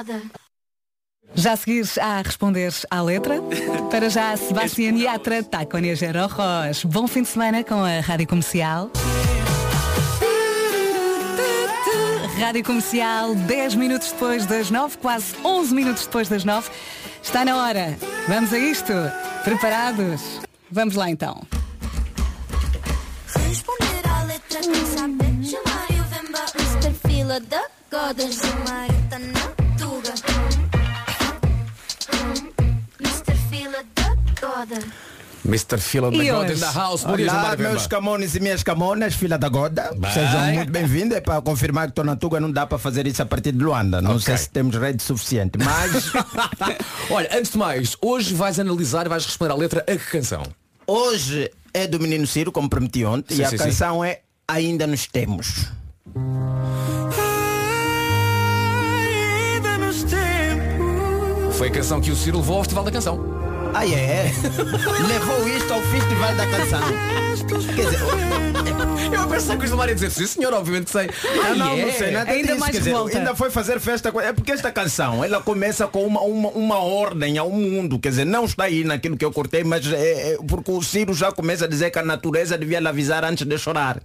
Da Goda. Já a seguir a responder à letra. Para já, Sebastián Yatra, Taconia Gero Ross. Bom fim de semana com a Rádio Comercial. Rádio Comercial, 10 minutos depois das 9, quase 11 minutos depois das 9. Está na hora. Vamos a isto? Preparados? Vamos lá então. Responder à letra quem sabe chamar e o Vemba. Mr. Fila da Goda. Chamar tá Goda. Mr. Fila da God hoje? in the house. Bom Olá, meus camones e minhas camonas, filha da Goda. Sejam muito bem-vindos. É para confirmar que estou na Tuga, não dá para fazer isso a partir de Luanda. Não Ok. sei se temos rede suficiente, mas Olha, antes de mais, hoje vais analisar e vais responder à letra a que canção? hoje é do Menino Ciro, como prometi ontem, Sim, e a sim, sim. canção é Ainda Nos Temos. Foi a canção que o Ciro levou ao Festival da Canção. Ah, é? Levou isto ao Festival da Canção. Quer dizer, Eu a pensar que o Gilmar ia dizer, sim senhor, obviamente sei. Ah, não, é. não sei nada Ainda disso. mais Quer dizer, ainda foi fazer festa com... É porque esta canção, ela começa com uma, uma, uma ordem ao mundo. Quer dizer, não está aí naquilo que eu cortei, mas é, é porque o Ciro já começa a dizer que a natureza devia lhe avisar antes de chorar.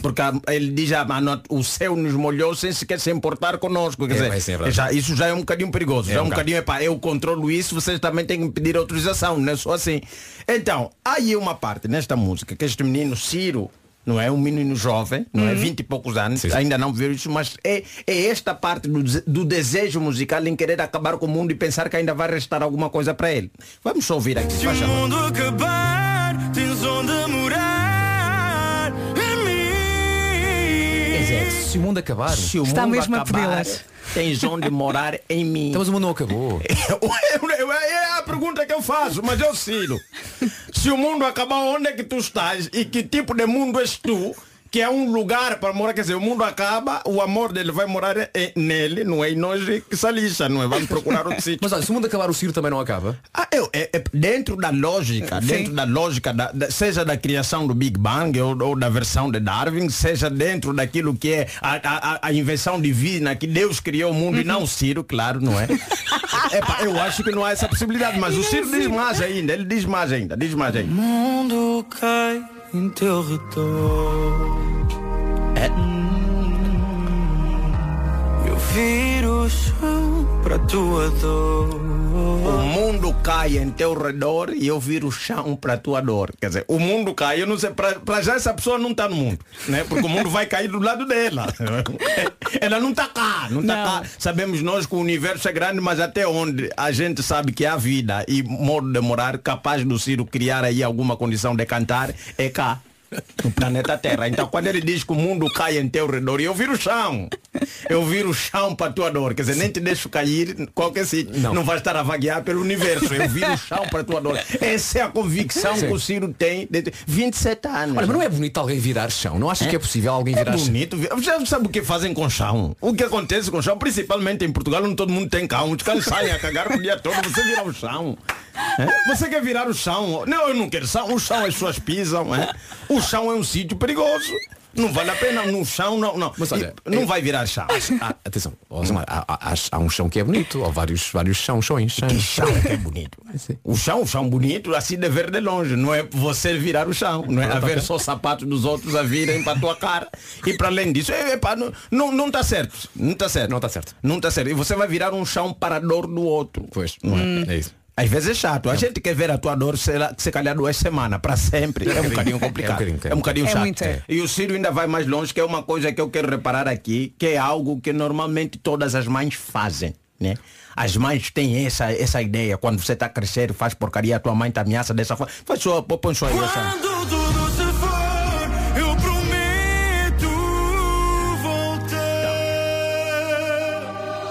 Porque ele diz, ah, mano, o céu nos molhou sem sequer se importar conosco. Quer É, dizer, é já, isso já é um bocadinho perigoso. já é um um bocadinho, epá, eu controlo isso, vocês também têm que pedir autorização, não é só assim. Então, há aí uma parte nesta música que este menino Ciro, não é um menino jovem, não é 20 e poucos anos, Sim, sim. ainda não viu isso, mas é, é esta parte do, do desejo musical em querer acabar com o mundo e pensar que ainda vai restar alguma coisa para ele. Vamos só ouvir aqui. faz favor. mundo acabar, tens onde morar se o mundo acabar. Se o Está mundo mesmo a acabar, pedi-las. tens onde morar em mim. Então, mas o mundo não acabou. É a pergunta que eu faço, mas eu Ciro. Se o mundo acabar, onde é que tu estás? E que tipo de mundo és tu? Que é um lugar para morar, quer dizer, o mundo acaba, o amor dele vai morar eh, nele, não é? E nós que se lixa, não é? Vamos procurar outro sítio. Mas olha, se o mundo acabar, o Ciro também não acaba. Ah, eu, é- é dentro da lógica, dentro da lógica, da- da- seja da criação do Big Bang ou, ou da versão de Darwin, seja dentro daquilo que é a, a- a- invenção divina, que Deus criou o mundo e não o Ciro, claro, não é? Epá, eu acho que não há essa possibilidade, mas o Ciro diz mais ainda, ele diz mais ainda, diz mais ainda. mundo cai em teu redor. É. Eu viro o chão para tua dor. O mundo cai em teu redor e eu viro o chão para tua dor. Quer dizer, o mundo cai, eu não sei, para já essa pessoa não está no mundo, né? Porque o mundo vai cair do lado dela. Ela não está cá, não está Não. cá. Sabemos nós que o universo é grande, mas até onde a gente sabe que há vida e modo de morar capaz do Ciro criar aí alguma condição de cantar é cá. No planeta Terra. Então quando ele diz que o mundo cai em teu redor, eu viro o chão. Eu viro o chão para tua dor. Quer dizer, nem te deixo cair qualquer sítio. Não. Não vai estar a vaguear pelo universo. Eu viro o chão para tua dor. Essa é a convicção Sim. que o Ciro tem de 27 anos. Olha, mas não é bonito alguém virar chão. Não achas que é possível alguém É virar chão? bonito. Já sabe o que fazem com chão? O que acontece com chão, principalmente em Portugal, onde todo mundo tem cão. Os cães saem a cagar o dia todo, você vira o chão. É? Você quer virar o chão? Não, eu não quero chão. O chão as pessoas pisam. É? O chão é um sítio perigoso. Não vale a pena no chão, não. não. Mas olha, E não eu- vai virar chão. Ah, atenção, Mário, há, há- há um chão que é bonito, ou vários, vários chão, chões. Que chão é que é bonito. O chão, o chão bonito, assim de ver de longe. Não é você virar o chão. Não é a ver só os sapatos dos outros a virem para a tua cara. E para além disso, é, epá, não, não, não tá certo. Não tá certo. Não tá certo. Não tá certo. E você vai virar um chão para a dor do outro. Pois, Não é? é isso. Às vezes é chato. A gente quer ver a tua dor, sei lá, se calhar duas semanas, para sempre. É um bocadinho complicado. É um bocadinho, É um é chato. muito, é. E o Ciro ainda vai mais longe, que é uma coisa que eu quero reparar aqui, que é algo que normalmente todas as mães fazem. Né? As mães têm essa, essa ideia, quando você está a crescer, faz porcaria, a tua mãe te ameaça dessa forma. Faz só, põe só aí essa.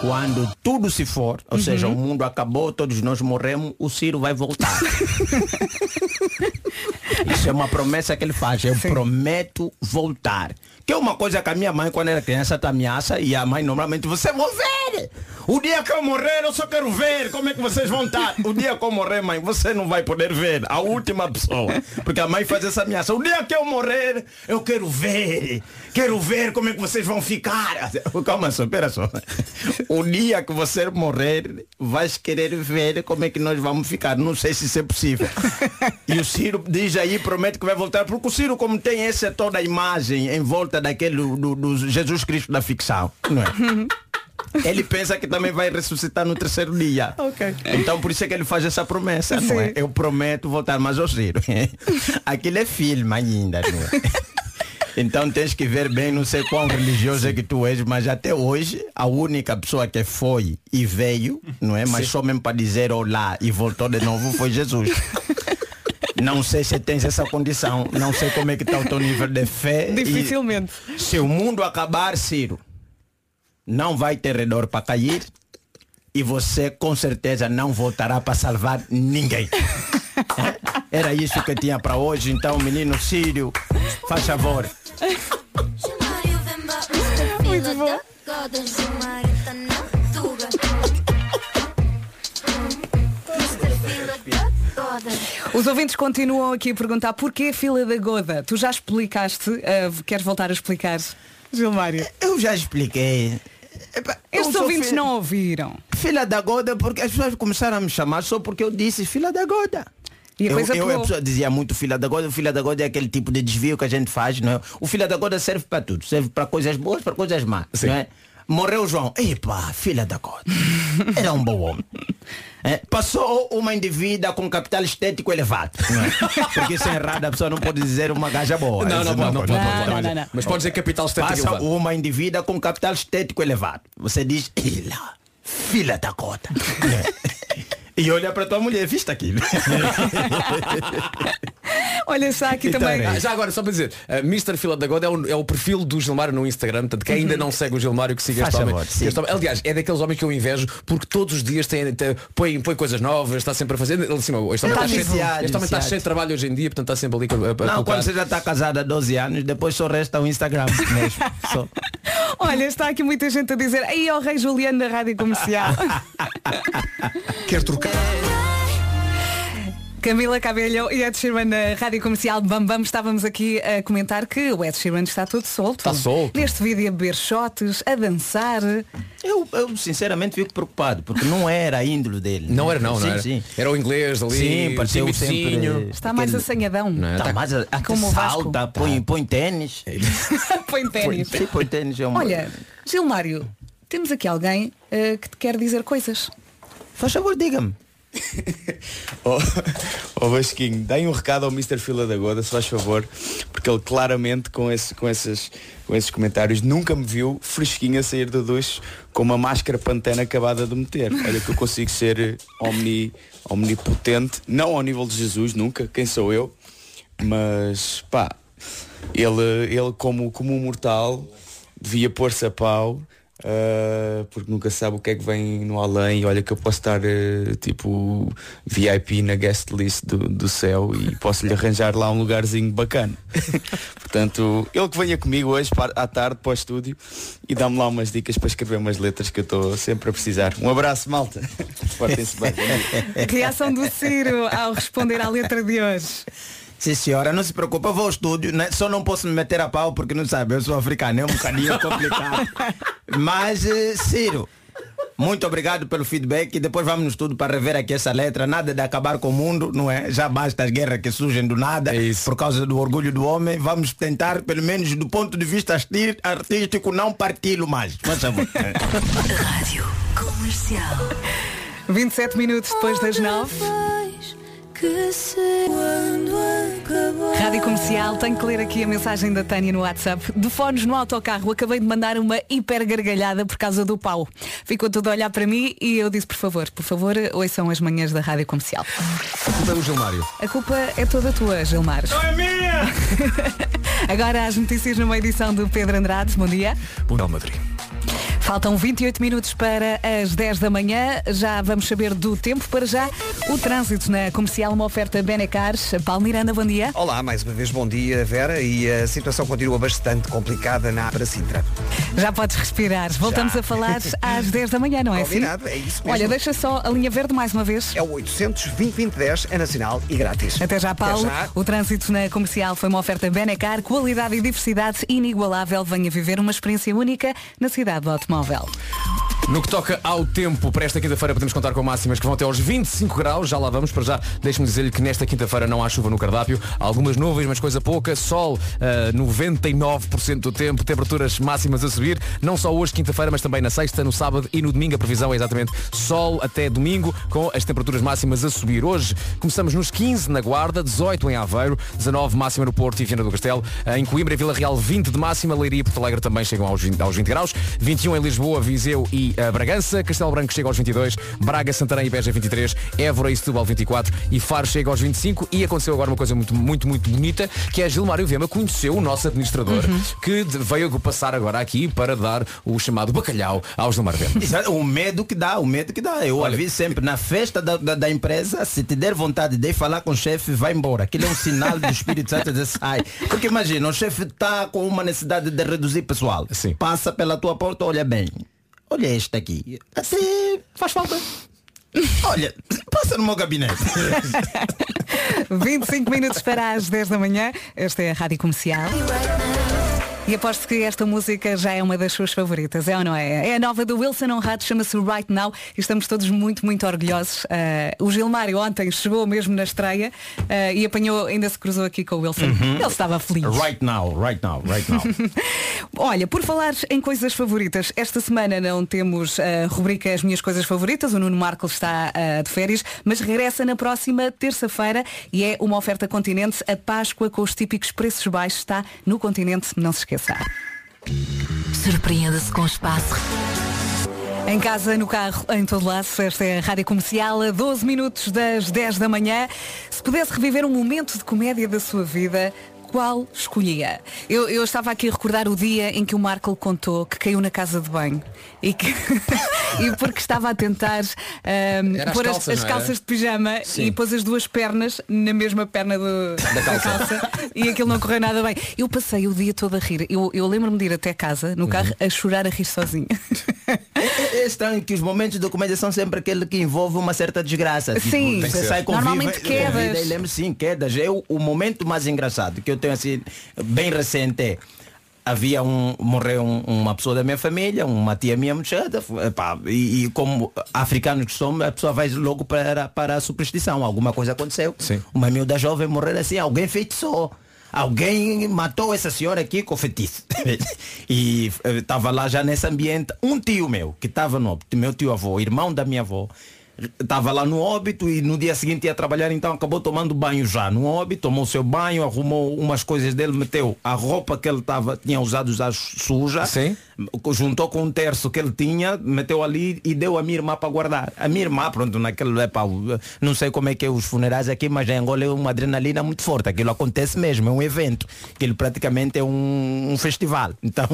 Quando tudo se for, ou seja, o mundo acabou, todos nós morremos, o Ciro vai voltar. Isso é uma promessa que ele faz. Eu prometo voltar. Que é uma coisa que a minha mãe, quando era criança, te ameaça e a mãe normalmente, você vão ver! O dia que eu morrer, eu só quero ver como é que vocês vão estar. O dia que eu morrer, mãe, você não vai poder ver. A última pessoa. Porque a mãe faz essa ameaça. O dia que eu morrer, eu quero ver. Quero ver como é que vocês vão ficar. Calma só, espera só. O dia que você morrer, vais querer ver como é que nós vamos ficar. Não sei se isso é possível. E o Ciro diz aí, promete que vai voltar. Porque o Ciro, como tem essa toda a imagem em volta daquele do, do Jesus Cristo da ficção, não é? Ele pensa que também vai ressuscitar no terceiro dia. Ok. Então por isso é que ele faz essa promessa, não é? Sim. Eu prometo voltar mais ao Ciro. Aquilo é filme ainda, não é? Então tens que ver bem, não sei quão religioso é que tu és, mas até hoje a única pessoa que foi e veio, não é? Mas só mesmo para dizer olá e voltou de novo foi Jesus. Não sei se tens essa condição, não sei como é que está o teu nível de fé. e- Dificilmente. se o mundo acabar, Ciro, não vai ter redor para cair e você com certeza não voltará para salvar ninguém. Era isso que eu tinha para hoje, então menino Sírio, faz favor. Muito bom. Os ouvintes continuam aqui a perguntar porquê fila da Goda. Tu já explicaste, ah, queres voltar a explicar, Gilmário? Eu já expliquei. Estes ouvintes fi- não ouviram. Filha da Goda, porque as pessoas começaram a me chamar só porque eu disse filha da Goda. E a eu, coisa eu, pegou. a pessoa dizia muito filha da Goda, o filha da Goda é aquele tipo de desvio que a gente faz, não é? O filha da Goda serve para tudo, serve para coisas boas, para coisas más, não é? Morreu o João, epa, filha da Goda, era um bom homem. É, passou uma indivídua com capital estético elevado, é? Porque isso é errado, a pessoa não pode dizer uma gaja boa. Não, não pode, não pode, Não, pode. não, não, não. Mas pode dizer capital estético Passa elevado. uma indivídua com capital estético elevado. Você diz, ela, filha da cota. e olha para tua mulher, viste aquilo? Olha, está aqui Então também. Ah, já agora, só para dizer, uh, Mr. Fila da God é o, é o perfil do Gilmário no Instagram, portanto, quem ainda não segue o Gilmário que siga Faz este homem. sim. Este homem. Aliás, é daqueles homens que eu invejo porque todos os dias tem, tem- põe, põe coisas novas, está sempre a fazer. Ele, assim, este homem Está está, cheio, viciado, este homem está cheio de trabalho hoje em dia, portanto está sempre ali a, a Não, colocar. quando você já está casada há 12 anos, depois só resta o Instagram mesmo. Só. Olha, está aqui muita gente a dizer aí ao Rei Juliano da Rádio Comercial. Quer trocar? Camila Cabello e Ed Sheeran na Rádio Comercial Bam Bam estávamos aqui a comentar que o Ed Sheeran está todo solto. Está solto. Neste vídeo a beber shots, a dançar. Eu, eu sinceramente fico preocupado, porque não era a índole dele. Não era não, sim, não era. Sim, Era o inglês ali, Sim, pareceu sempre- Está mais Aquele- assanhadão. Não é? Tá, Tá- mas a, a Como salta, põe, põe ténis. Põe ténis. Sim, põe ténis. É uma... Olha, Gilmário, temos aqui alguém eh, que te quer dizer coisas. Faz favor, diga-me. Ó oh, Vasquinho, dai um recado ao Mr. Fila da Goda, se faz favor, porque ele claramente com, esse, com, esses, com esses comentários nunca me viu fresquinho a sair do duche com uma máscara pantena acabada de meter. Olha que eu consigo ser omni, omnipotente, não ao nível de Jesus, nunca, quem sou eu, mas pá, ele, ele como, como um mortal devia pôr-se a pau. Uh, porque nunca sabe o que é que vem no além. E olha que eu posso estar uh, tipo VIP na guest list do, do céu e posso lhe arranjar lá um lugarzinho bacana. Portanto ele que venha comigo hoje para- à tarde para o estúdio e dá-me lá umas dicas para escrever umas letras que eu estou sempre a precisar. Um abraço malta. Portem-se bem. Reação do Ciro ao responder à letra de hoje. Sim senhora, não se preocupe, eu vou ao estúdio, né? só não posso me meter a pau porque não sabe, eu sou africano, é um bocadinho complicado. Mas, eh, Ciro, muito obrigado pelo feedback e depois vamos no estúdio para rever aqui essa letra. Nada de acabar com o mundo, não é? Já basta as guerras que surgem do nada por causa do orgulho do homem. Vamos tentar, pelo menos do ponto de vista artístico, não parti-lo mais. Faz favor. Rádio Comercial. 27 minutos depois das 9. Que sei quando acabar. Rádio Comercial, tenho que ler aqui a mensagem da Tânia no WhatsApp. De fones no autocarro, acabei de mandar uma hiper gargalhada por causa do pau. Ficou tudo a olhar para mim e eu disse, por favor, por favor, ouçam as manhãs da Rádio Comercial. A culpa é do Gilmário. A culpa é toda tua, Gilmar. Não é minha! Agora as notícias numa edição do Pedro Andrade. Bom dia. Bom Madrid. Faltam 28 minutos para as 10 da manhã. Já vamos saber do tempo. Para já, o trânsito na comercial, uma oferta Benecar. Paulo Miranda, bom dia. Olá, mais uma vez bom dia, Vera. E a situação continua bastante complicada na para Sintra. Já podes respirar. Voltamos Já. a falar às 10 da manhã, não é Combinado, assim? é isso mesmo. Olha, deixa só a linha verde mais uma vez. É o 800 2010 é nacional e grátis. Até já, Paulo. Até já. O trânsito na comercial foi uma oferta Benecar, qualidade e diversidade inigualável. Venha viver uma experiência única na cidade do automóvel. No que toca ao tempo, para esta quinta-feira podemos contar com máximas que vão até aos 25 graus. Já lá vamos, para já deixe-me dizer-lhe que nesta quinta-feira não há chuva no cardápio. Algumas nuvens, mas coisa pouca. Sol, ah, 99% do tempo. Temperaturas máximas a subir. Não só hoje, quinta-feira, mas também na sexta, no sábado e no domingo. A previsão é exatamente sol até domingo, com as temperaturas máximas a subir. Hoje começamos nos 15 na Guarda, 18 em Aveiro, 19 máxima no Porto e Viana do Castelo. Em Coimbra e Vila Real, 20 de máxima. Leiria e Porto Alegre também chegam aos 20, aos 20 graus. 21 em Lisboa, Viseu e ah, Bragança. Castelo Branco chega aos 22. Braga, Santarém e Beja 23. Évora e Setúbal 24. E Faro chega aos 25. E aconteceu agora uma coisa muito, muito, muito bonita, que é Gilmário Vema conheceu o nosso administrador, que de- veio passar agora aqui para dar o chamado bacalhau ao Gilmário Vema. Exato, o medo que dá, o medo que dá. Eu aviso sempre, na festa da, da, da empresa, se te der vontade de falar com o chefe, vai embora. Aquilo é um sinal do Espírito Santo de sai. Porque imagina, o chefe está com uma necessidade de reduzir pessoal. Passa pela tua porta, olha bem. Olha este aqui. Até faz falta. Olha, passa no meu gabinete. 25 minutos para as 10 da manhã. Esta é a Rádio Comercial. E aposto que esta música já é uma das suas favoritas, é ou não é? É a nova do Wilson Honrado, chama-se Right Now e estamos todos muito, muito orgulhosos. Ah, o Gilmário ontem chegou mesmo na estreia ah, e apanhou, ainda se cruzou aqui com o Wilson. Uhum. Ele estava feliz. Right now, right now, right now. Olha, por falar em coisas favoritas, esta semana não temos a rubrica As Minhas Coisas Favoritas, o Nuno Marco está ah, de férias, mas regressa na próxima terça-feira e é uma oferta continente. A Páscoa com os típicos preços baixos está no continente, não se esqueça. Surpreenda-se com o espaço. Em casa, no carro, em todo lado, esta é a Rádio Comercial, a 12 minutos das 10 da manhã. Se pudesse reviver um momento de comédia da sua vida, qual escolhia? Eu, eu estava aqui a recordar o dia em que o Marco contou que caiu na casa de banho e, que e porque estava a tentar Era as pôr as, calças, as era? calças de pijama Sim. e pôs as duas pernas na mesma perna do- da, calça. e aquilo não correu nada bem. Eu passei o dia todo a rir. Eu, eu lembro-me de ir até casa, no carro, a chorar, a rir sozinha. É, é estranho que os momentos de comédia são sempre aquele que envolve uma certa desgraça. Tipo, Sim. Que você sai com Normalmente viva- quedas. e lembro sim, quedas. Eu, o momento mais engraçado que eu tenho assim, bem recente é havia um, morreu um- uma pessoa da minha família, uma tia minha epá, e, e como africanos que somos, a pessoa vai logo para, para a superstição. Alguma coisa aconteceu. Uma miúda jovem morrer assim, alguém feitiçou. Alguém matou essa senhora aqui com feitiço. e estava lá já nesse ambiente. Um tio meu, que estava no meu tio avô, irmão da minha avó, estava lá no óbito e no dia seguinte ia trabalhar, então acabou tomando banho já no óbito, tomou o seu banho, arrumou umas coisas dele, meteu a roupa que ele tava, tinha usado já suja, juntou com um terço que ele tinha, meteu ali e deu a minha irmã para guardar. A minha irmã, pronto, naquele epá, não sei como é que é os funerais aqui, mas em Angola é uma adrenalina muito forte. Aquilo acontece mesmo, é um evento. Aquilo praticamente é um, um festival. Então,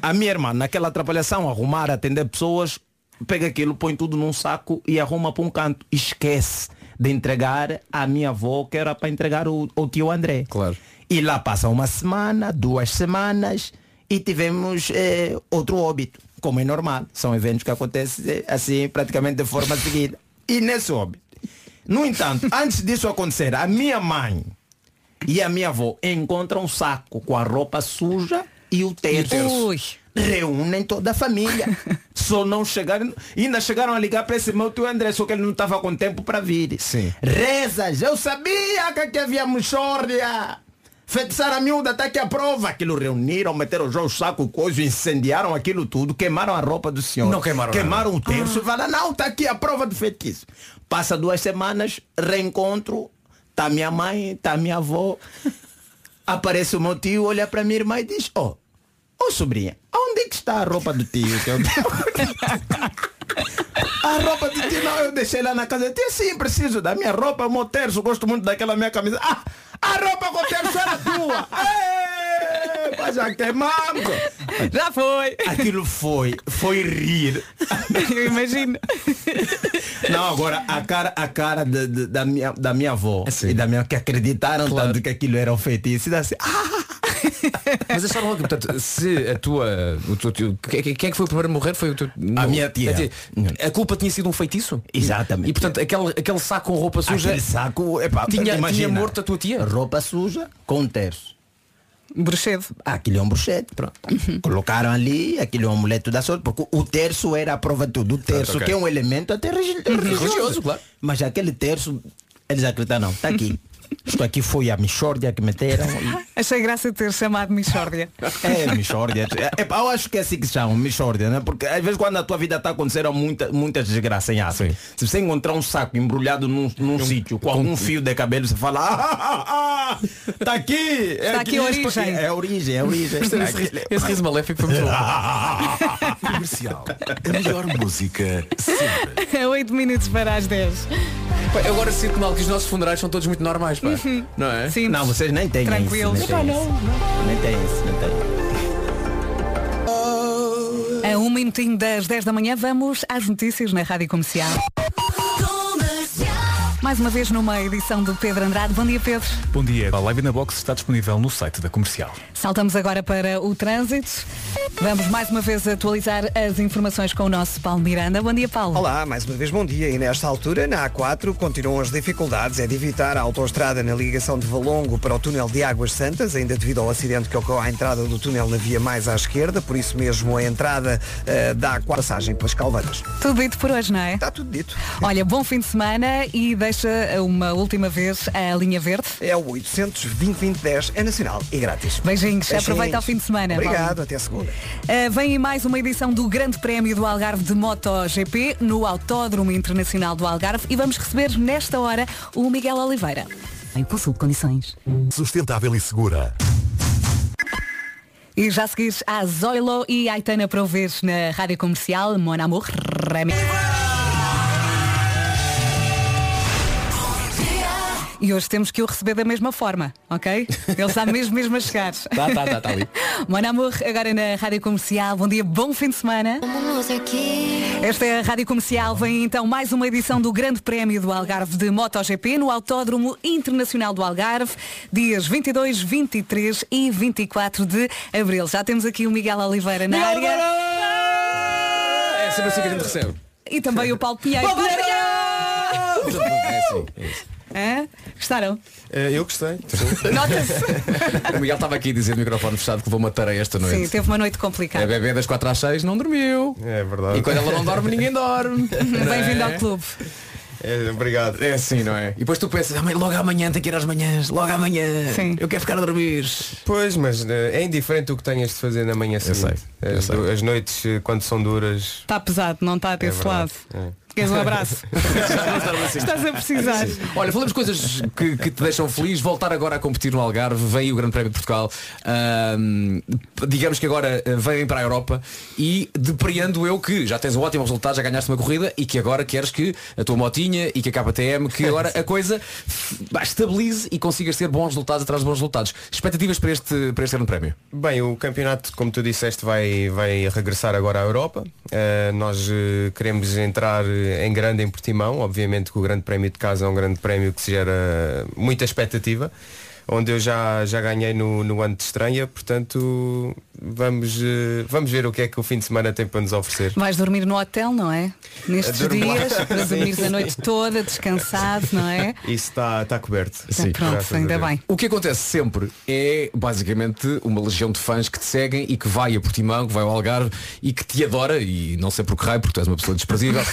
a minha irmã, naquela atrapalhação, arrumar, atender pessoas, pega aquilo, põe tudo num saco e arruma para um canto. Esquece de entregar à minha avó, que era para entregar o, o tio André. Claro. E lá passa uma semana, duas semanas e tivemos eh, outro óbito, como é normal. São eventos que acontecem eh, assim praticamente de forma seguida. E nesse óbito. No entanto, antes disso acontecer, a minha mãe e a minha avó encontram um saco com a roupa suja e o terço. Ui. Reúnem toda a família. Só não chegaram, ainda chegaram a ligar para esse meu tio André, só que ele não estava com tempo para vir. Sim. Rezas, eu sabia que aqui havia muxórdia. Feitiçar a miúda até que a prova. Aquilo reuniram, meteram já o saco, coisa, incendiaram aquilo tudo, queimaram a roupa do senhor. Não queimaram Queimaram o terço e falaram, não, está aqui a prova do feitiço. Passa duas semanas, reencontro, tá minha mãe, tá minha avó. Aparece o meu tio, olha para minha irmã e diz, ó, Ô sobrinha, onde é que está a roupa do tio? que eu a roupa do tio não, eu deixei lá na casa. Tio, sim, preciso da minha roupa, meu terço, gosto muito daquela minha camisa. Ah, a roupa com terço era tua! Ei, já queimamos! Já foi. Aquilo foi, foi rir. Eu imagino. Não, agora a cara, a cara de- de- da, minha, da minha avó e da minha que acreditaram tanto que aquilo era um feitiço. E assim, ah, Mas é só logo, portanto, se a tua. O teu, teu- quem, é que foi o primeiro a morrer? Foi o teu. A minha tia. A culpa tinha sido um feitiço? Exatamente. E portanto, aquele, aquele saco com roupa suja. Aquele saco, epá, tinha, imagina. tinha morto a tua tia? Roupa suja com um terço. Bruxedo. Aquilo é um bruxete. Colocaram ali, aquilo é um amuleto da sorte, porque o terço era a prova de tudo. O terço, ok. que é um elemento até religi- religioso. Religioso, claro. Mas aquele terço, eles acreditam, não, está aqui. Isto aqui foi a Michórdia que meteram. e- Achei graça ter chamado Michórdia. É, Michórdia. É, eu acho que é assim que se chama, Michórdia, né? Porque às vezes quando a tua vida está acontecendo muita, muitas desgraças em aço. Se você encontrar um saco embrulhado num, num sítio com algum fio de cabelo, você fala, ah, ah, ah, ah, tá aqui! É Está aqui a isto origem. É a origem, é a origem. Esse, riso- esse riso maléfico foi muito bom. Comercial. A melhor música sempre. 8 minutos para as 10. Pá, eu agora sinto mal que os nossos funerais são todos muito normais, pá. Não é? Sim. Não, vocês nem têm Tranquilos. isso. Têm Epá, isso. Nem têm isso, nem têm. A um minutinho das 10 da manhã vamos às notícias na Rádio Comercial. Mais uma vez numa edição do Pedro Andrade. Bom dia, Pedro. Bom dia. A Live na Box está disponível no site da comercial. Saltamos agora para o trânsito. Vamos mais uma vez atualizar as informações com o nosso Paulo Miranda. Bom dia, Paulo. Olá, mais uma vez bom dia. E nesta altura, na A4, continuam as dificuldades. É de evitar a autoestrada na ligação de Valongo para o túnel de Águas Santas, ainda devido ao acidente que ocorreu à entrada do túnel na via mais à esquerda. Por isso mesmo, a entrada eh, da A4, passagem pelas Calvanas. Tudo dito por hoje, não é? Está tudo dito. Olha, bom fim de semana e deixa uma última vez a linha verde. É o 800 2010 é nacional e grátis. Beijinhos, Beijinhos. aproveita o fim de semana. Obrigado, Paulo. até segunda. Uh, vem mais uma edição do Grande Prémio do Algarve de MotoGP no Autódromo Internacional do Algarve e vamos receber nesta hora o Miguel Oliveira. Em consulte condições. Sustentável e segura. E já a seguir a Zoilo e Aitana para ouvir na Rádio Comercial Mon Amour Remy. E hoje temos que o receber da mesma forma, ok? Ele está mesmo, mesmo a chegar. Tá, tá, tá, tá ali. Mon Amour, agora na Rádio Comercial. Bom dia, bom fim de semana. Esta é a Rádio Comercial. Vem então mais uma edição do Grande Prémio do Algarve de MotoGP no Autódromo Internacional do Algarve, dias 22, 23 e 24 de abril. Já temos aqui o Miguel Oliveira na área É sempre assim que a gente recebe. e também o Paulo Pinheiro. Paulo Pinheiro! É assim, é isso. Hã? Gostaram? eu gostei. Nota-se. O Miguel estava aqui a dizer no microfone fechado que levou uma tarefa esta noite. Sim, teve uma noite A complicada. bebê das 4 às 6 não dormiu. É verdade. E quando ela não dorme, ninguém dorme. Bem-vindo Não ao é? clube. É, obrigado. É assim, não é? E depois tu pensas, "Ah, logo amanhã tem que ir às manhãs, logo amanhã. Sim. Eu quero ficar a dormir. Pois, mas eh, é indiferente o que tenhas de fazer na manhã seguinte. sei, eu As, sei. as noites, eh, quando são duras. Está pesado, não está desse verdade, lado. Queres um abraço? Estás a precisar. Olha, falamos coisas que, que te deixam feliz. Voltar agora a competir no Algarve. Vem o Grande Prémio de Portugal. Digamos que agora eh, vêm para a Europa e depreendo eu que já tens um ótimo resultado, já ganhaste uma corrida e que agora queres que a tua motinha e que a KTM, que agora a coisa estabilize e consigas ter bons resultados atrás de bons resultados. Expectativas para este, para este Grande Prémio? Bem, o campeonato, como tu disseste, vai, vai regressar agora à Europa. Eh, nós eh, queremos entrar em grande em Portimão. Obviamente que o Grande Prémio de Casa é um grande prémio que se gera muita expectativa. Onde eu já, já ganhei no, no ano de estranha, portanto vamos, eh, vamos ver o que é que o fim de semana tem para nos oferecer. Vais dormir no hotel, não é? Nestes lá. dias, para Sim, dormires a noite toda, descansado, não é? Isso está está coberto. Sim. Pronto, ainda bem. O que acontece sempre é basicamente uma legião de fãs que te seguem e que vai a Portimão, que vai ao Algarve e que te adora, e não sei por que raio, porque tu és uma pessoa desprezível.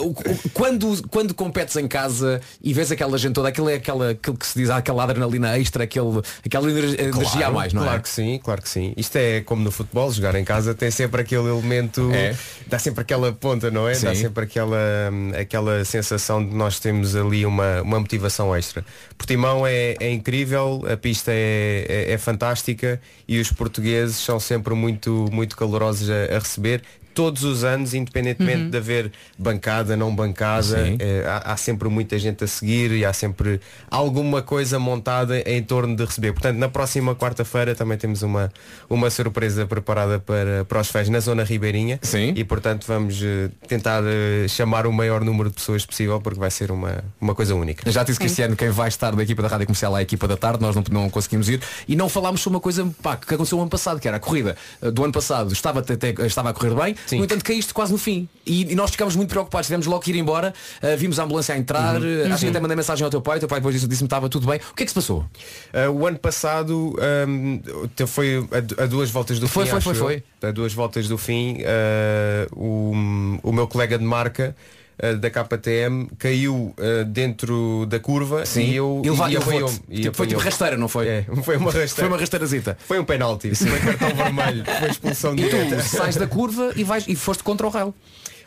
O- o- quando, quando competes em casa e vês aquela gente toda, aquilo é aquela, aquilo que se diz, aquela adrenalina extra, aquele, aquela ener- energia a mais, não claro é? que sim, claro que sim. Isto é como no futebol, jogar em casa tem sempre aquele elemento, É. dá sempre aquela ponta, não é? Dá Sim. sempre aquela, aquela sensação de nós temos ali uma, uma motivação extra. Portimão é, é incrível, a pista é, é- é fantástica e os portugueses são sempre muito, muito calorosos a, a receber. Todos os anos, independentemente Uhum. de haver bancada, não bancada, eh, há, há sempre muita gente a seguir e há sempre alguma coisa montada em torno de receber. Portanto, na próxima quarta-feira também temos uma, uma surpresa preparada para, para os fãs na zona ribeirinha. Sim. E portanto vamos eh, tentar eh, chamar o maior número de pessoas possível porque vai ser uma, uma coisa única. Já disse que este ano quem vai estar da equipa da Rádio Comercial é a equipa da tarde, nós não, não conseguimos ir e não falámos sobre uma coisa pá, que aconteceu no ano passado, que era a corrida eh, do ano passado, estava, até, estava a correr bem, no entanto caíste quase no fim. E, e nós ficámos muito preocupados, tivemos logo que ir embora, eh, vimos a ambulância a entrar, Uhum. eh, acho que Uhum. até mandei mensagem ao teu pai, o teu pai depois disse- disse-me que estava tudo bem. O que é que se passou? Uh, o ano passado um, foi a, a duas voltas do Foi, fim. foi, foi, foi. A duas voltas do fim, uh, o, o meu colega de marca uh, da KTM caiu uh, dentro da curva Sim. e eu E e ele foi- apanhou-me. E tipo- foi tipo rasteira, não foi? É, foi uma rasteira. Foi uma rasteirazita. Foi um penalti, foi cartão vermelho, foi expulsão E direta. tu sais da curva e, vais, e foste contra o rail.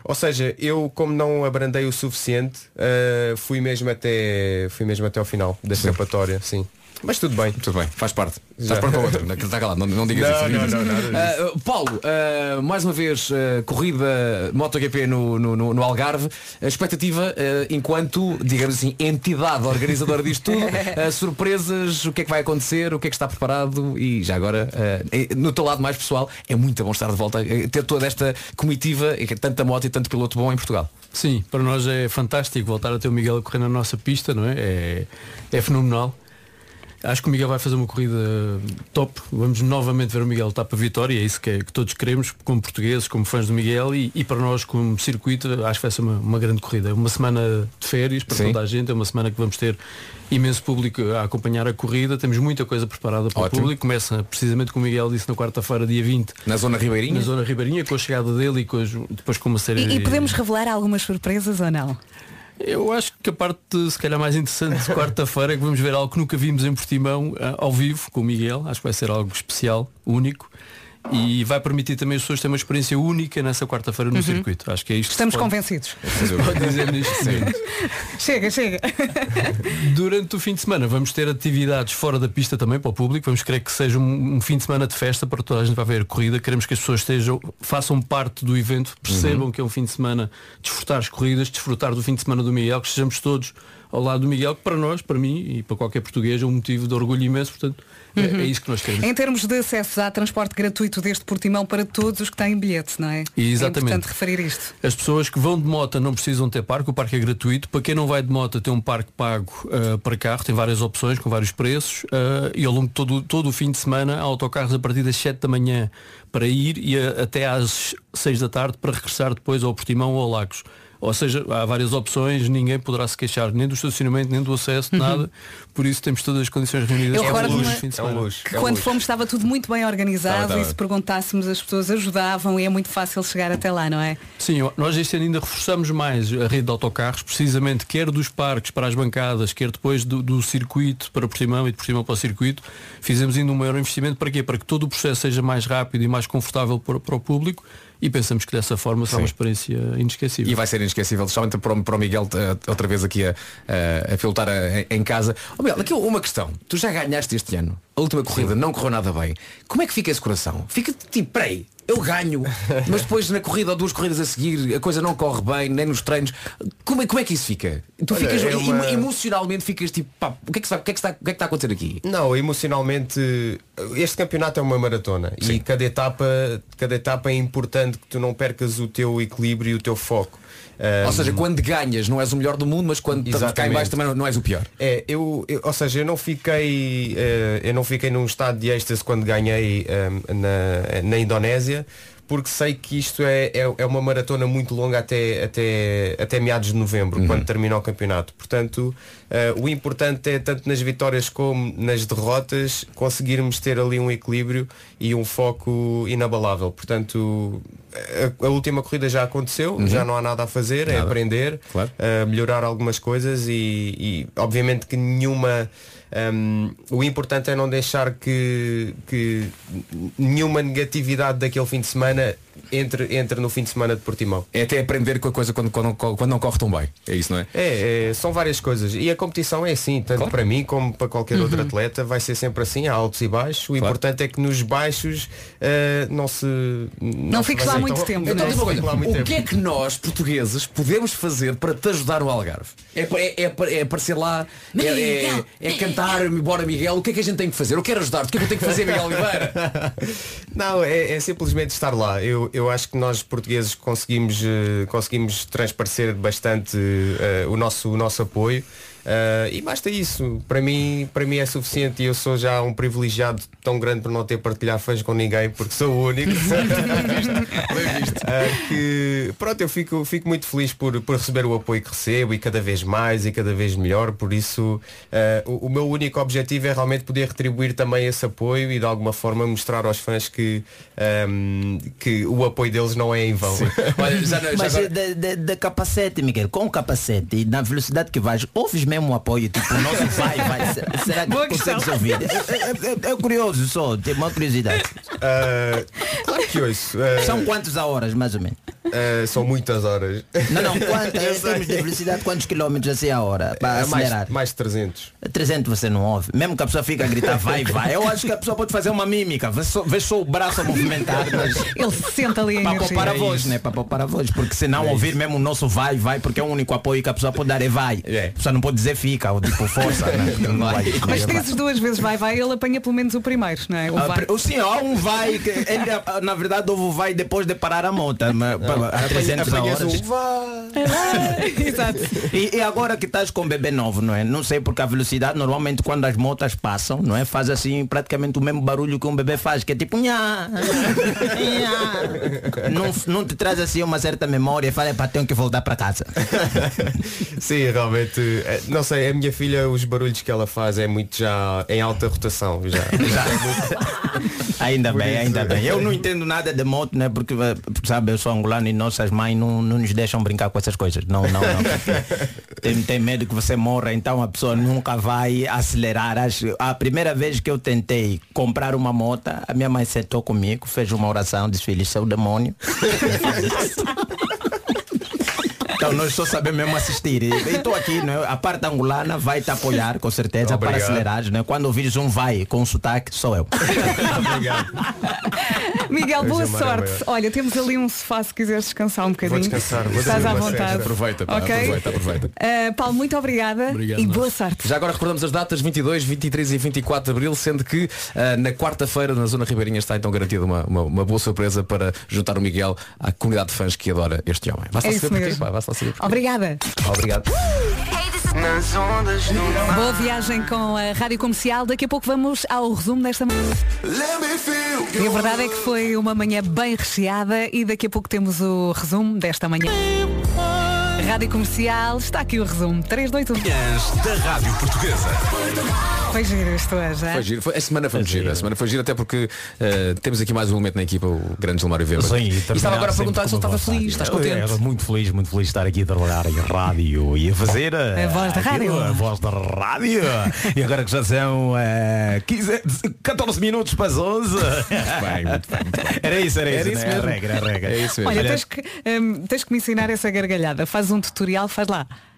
Ou seja, eu como não abrandei o suficiente, uh, fui mesmo até fui mesmo até ao final da escapatória, sim. Mas tudo bem. Tudo bem, faz parte. Já. Estás pronto para outra. Não, está calado, não, não digas Não, isso. não, não, Ah, Paulo, ah, mais uma vez, ah, corrida MotoGP no, no, no, no Algarve. A expectativa, enquanto, digamos assim, entidade organizadora disto tudo, surpresas, o que é que vai acontecer, o que é que está preparado e já agora, no teu lado mais pessoal, é muito bom estar de volta, ter toda esta comitiva, e tanta moto e tanto piloto bom em Portugal. Sim, para nós é fantástico voltar a ter o Miguel a correr na nossa pista, não é? É, é fenomenal. Acho que o Miguel vai fazer uma corrida top. Vamos novamente ver o Miguel para a vitória, é isso que, é, que todos queremos, como portugueses, como fãs do Miguel e, e para nós como circuito acho que vai ser uma, uma grande corrida. É uma semana de férias para Sim. toda a gente, é uma semana que vamos ter imenso público a acompanhar a corrida, temos muita coisa preparada para Ótimo. o público. Começa precisamente como o Miguel disse na quarta-feira, dia 20. Na zona ribeirinha? Na zona ribeirinha, com a chegada dele e com as- depois com uma série E, e podemos revelar algumas surpresas ou não? Eu acho que a parte se calhar mais interessante de quarta-feira é que vamos ver algo que nunca vimos em Portimão ah, ao vivo com o Miguel. Acho que vai ser algo especial, único. E vai permitir também as pessoas terem uma experiência única nessa quarta-feira no Uhum. circuito. Acho que é isto. Estamos pode- convencidos. Chega, chega. Durante o fim de semana vamos ter atividades fora da pista também para o público. Vamos querer que seja um, um fim de semana de festa para toda a gente vai ver corrida. Queremos que as pessoas estejam, façam parte do evento, percebam Uhum. que é um fim de semana desfrutar as corridas, desfrutar do fim de semana do Miguel, que estejamos todos ao lado do Miguel, que para nós, para mim e para qualquer português é um motivo de orgulho imenso. Portanto, é- Uhum. é, isso que nós queremos. Em termos de acesso, há transporte gratuito deste Portimão para todos os que têm bilhete, não é? Exatamente. É importante referir isto. As pessoas que vão de moto não precisam ter parque, o parque é gratuito. Para quem não vai de moto tem um parque pago ah, para carro, tem várias opções com vários preços ah, e ao longo de todo, todo o fim de semana há autocarros a partir das 7 da manhã para ir e a- até às 6 da tarde para regressar depois ao Portimão ou ao Lagos. Ou seja, há várias opções, ninguém poderá se queixar nem do estacionamento, nem do acesso, Uhum. nada. Por isso temos todas as condições reunidas Eu para os fins de semana. Que quando fomos estava tudo muito bem organizado Estava, e se perguntássemos as pessoas ajudavam e é muito fácil chegar até lá, não é? Sim, nós este ano ainda reforçamos mais a rede de autocarros, precisamente quer dos parques para as bancadas, quer depois do, do circuito para Portimão e de Portimão para o circuito. Fizemos ainda um maior investimento para quê? Para que todo o processo seja mais rápido e mais confortável para, para o público e pensamos que dessa forma será uma experiência inesquecível. E vai ser inesquecível, especialmente para o, Miguel eh, outra vez aqui a, a, a pilotar eh, em casa. Oh, Miguel, aqui uma questão. Tu já ganhaste este ano. A última corrida não correu nada bem. Como é que fica esse coração? Fica tipo, peraí, eu ganho, mas depois na corrida ou duas corridas a seguir a coisa não corre bem, nem nos treinos. Como é, como é que isso fica? Tu Olha, ficas é uma- emo- emocionalmente ficas tipo, pá, o que é que, está, o que, é que, está, o que é que está a acontecer aqui? Não, emocionalmente este campeonato é uma maratona e cada etapa, cada etapa é importante que tu não percas o teu equilíbrio e o teu foco. Ou Um, seja, quando ganhas não és o melhor do mundo, mas quando cá em Exatamente. baixo também não- és o pior. É, eu, eu- ou seja, eu não fiquei, eh, eu não fiquei num estado de êxtase quando ganhei eh, na, na Indonésia, porque sei que isto é, é, é uma maratona muito longa até, até, até meados de novembro, quando termina o campeonato. Portanto, eh, o importante é, tanto nas vitórias como nas derrotas, conseguirmos ter ali um equilíbrio e um foco inabalável. Portanto, a, a última corrida já aconteceu, Uhum. já não há nada a fazer, é Nada. aprender, a melhorar algumas coisas e, e, obviamente que nenhuma um, o importante é não deixar que, que nenhuma negatividade daquele fim de semana entre, entre no fim de semana de Portimão. É até aprender com a coisa quando, quando, quando não corre tão bem. É isso, não é? É, é, são várias coisas. E a competição é assim, tanto para mim como para qualquer outro Uhum. atleta, vai ser sempre assim, há altos e baixos. O importante é que nos baixos eh, não se. Não, se fiques lá muito tão- tempo, Então, não coisa, lá muito o tempo. que é que nós, portugueses, podemos fazer para te ajudar no Algarve? É, pa- é, é, pa- é aparecer lá, é, é, é cantar, bora Miguel, o que é que a gente tem que fazer? Eu quero ajudar-te, o que é que eu tenho que fazer, Miguel Oliveira? Não, é, é simplesmente estar lá. Eu, eu acho que nós portugueses conseguimos, eh, conseguimos transparecer bastante eh, o, nosso, o nosso apoio. Eh, e basta isso. Para mim, para mim é suficiente e eu sou já um privilegiado tão grande por não ter partilhado fãs com ninguém porque sou o único. Eh, que pronto, eu fico, fico muito feliz por, por receber o apoio que recebo e cada vez mais e cada vez melhor. Por isso eh, o, o meu único objetivo é realmente poder retribuir também esse apoio e de alguma forma mostrar aos fãs que, ehm, que o apoio deles não é em vão. Olha, já, já Mas agora- de capacete, Miguel, com o capacete e na velocidade que vais, ouves mesmo o apoio, tipo, o nosso vai, vai. se- Será que consegues ouvir? É, é- é curioso só, tem uma curiosidade. Eh, claro que ouço. eh, São quantas a horas, mais ou menos? eh, são muitas horas. Não, não, quantas, em termos de velocidade, quantos quilómetros assim a hora? Para mais, acelerar? mais de 300. 300 você não ouve. Mesmo que a pessoa fica a gritar vai, vai. Eu acho que a pessoa pode fazer uma mímica. Vê só, vê só o braço a movimentar. Mas... Ele se senta ali Para poupar a É voz, né? Para poupar a voz. Porque se não ouvir mesmo o nosso vai, vai, porque é o único apoio que a pessoa pode dar é vai. A pessoa não pode dizer fica, ou tipo força, né? Não vai. Mas vai. dizes duas vezes vai, vai, ele apanha pelo menos o primeiro, não é? O Ah, vai. Sim, há um vai, que ele, na verdade houve o vai depois de parar a moto, mas, a 300 a Apanhas horas. vai. Exato. E, e agora que estás com um bebê novo, não é? Não sei porque a velocidade, normalmente quando as motas passam, não é? Faz assim praticamente o mesmo barulho que um bebê faz, que é tipo nha, nha. não, não te traz assim uma certa memória e fala, para tenho que voltar para casa. Sim, realmente, eh, não sei, a minha filha, os barulhos que ela faz é muito já em alta rotação. Já, Ainda Por bem, ainda bem. Eu não entendo nada de moto, né? Porque, sabe, eu sou angolano e nossas mães não, não nos deixam brincar com essas coisas. Não, não, não. tem, tem medo que você morra, então a pessoa nunca vai acelerar. Acho- A primeira vez que eu tentei comprar uma moto, a minha mãe sentou comigo, fez uma oração, disse, filho, isso é o demônio. Então nós só sabemos mesmo assistir. E estou aqui, né? a parte angolana vai te apoiar, com certeza, para Obrigado. acelerar. Né? Quando ouvires um vai com sotaque, sou eu. Miguel, boa é sorte. Olha, temos ali um sofá se quiseres descansar um bocadinho. descansar, vou Estás à vontade. Aproveita, pá, Ok? aproveita, aproveita. Uh, Paulo, muito obrigada Obrigado, e nós. boa sorte. Já agora recordamos as datas 22, 23 e 24 de Abril, sendo que ah, na quarta-feira na Zona Ribeirinha está então garantida uma, uma, uma boa surpresa para juntar o Miguel à comunidade de fãs que adora este homem. Vai-se É saber porquê, pá, vai-se porquê. Obrigada. Obrigado. Nas ondas do Boa viagem com a Rádio Comercial. Daqui a pouco vamos ao resumo desta manhã. E a verdade é que foi uma manhã bem recheada e daqui a pouco temos o resumo desta manhã. Rádio Comercial, está aqui o resumo. 3, 2, 1. da Rádio Portuguesa. Foi giro isto hoje, é? Foi giro. Foi- a semana foi muito gira. A semana foi gira até porque ah, temos aqui mais um elemento na equipa, o grande Gilmário Weber. Sim, e estava agora a perguntar se ele estava feliz, estás Eu era contente? muito feliz, muito feliz de estar aqui a trabalhar em rádio e a fazer A voz da rádio. A voz da rádio. e agora que já são eh, 15, 14 minutos para as 11. Bem, muito bem, muito bem. Era isso, era, Era isso, isso né? mesmo. A regra, a regra. É isso mesmo. Olha, tens que, hum, tens que me ensinar essa gargalhada. Faz um tutorial, faz lá.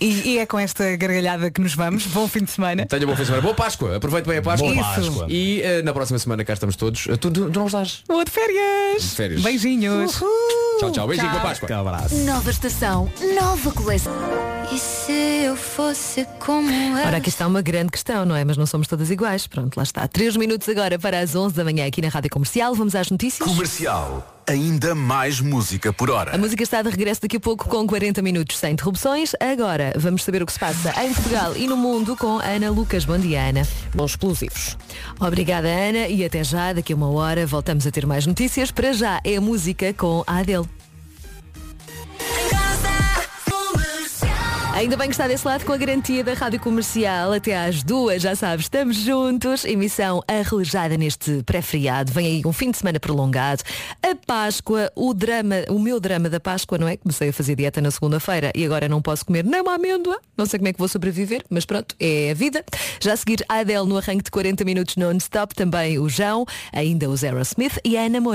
E, e é com esta gargalhada que nos vamos. Bom fim de semana. Tenha bom fim de semana. Boa Páscoa. Aproveite bem a Páscoa. Boa. Páscoa. E ah, na próxima semana cá estamos todos. Ah, tu, tu, tu não estás? Vou de férias. De férias. Beijinhos. Tchau, tchau. Beijinho, Tchau. boa Páscoa. abraço. Nova estação, nova coleção. E se eu fosse como ela? Ora, aqui está uma grande questão, não é? Mas não somos todas iguais. Pronto, lá está. Três minutos agora para as 11 da manhã aqui na Rádio Comercial. Vamos às notícias. Comercial. Ainda mais música por hora. A música está de regresso daqui a pouco com 40 minutos sem interrupções. Agora vamos saber o que se passa em Portugal e no mundo com a Ana Lucas. Bom dia, Ana. Bons explosivos. Obrigada, Ana. E até já, daqui a uma hora, voltamos a ter mais notícias. Para já é a música com a Adele. Ainda bem que está desse lado com a garantia da Rádio Comercial até às duas, já sabes, estamos juntos. Emissão arrojada neste pré-feriado. Vem aí um fim de semana prolongado. A Páscoa, o drama, o meu drama da Páscoa, não é? Comecei a fazer dieta na segunda-feira e agora não posso comer nem uma amêndoa. Não sei como é que vou sobreviver, mas pronto, é a vida. Já a seguir a Adele no arranque de 40 minutos non-stop, também o João, ainda o Aerosmith e a Ana Moura.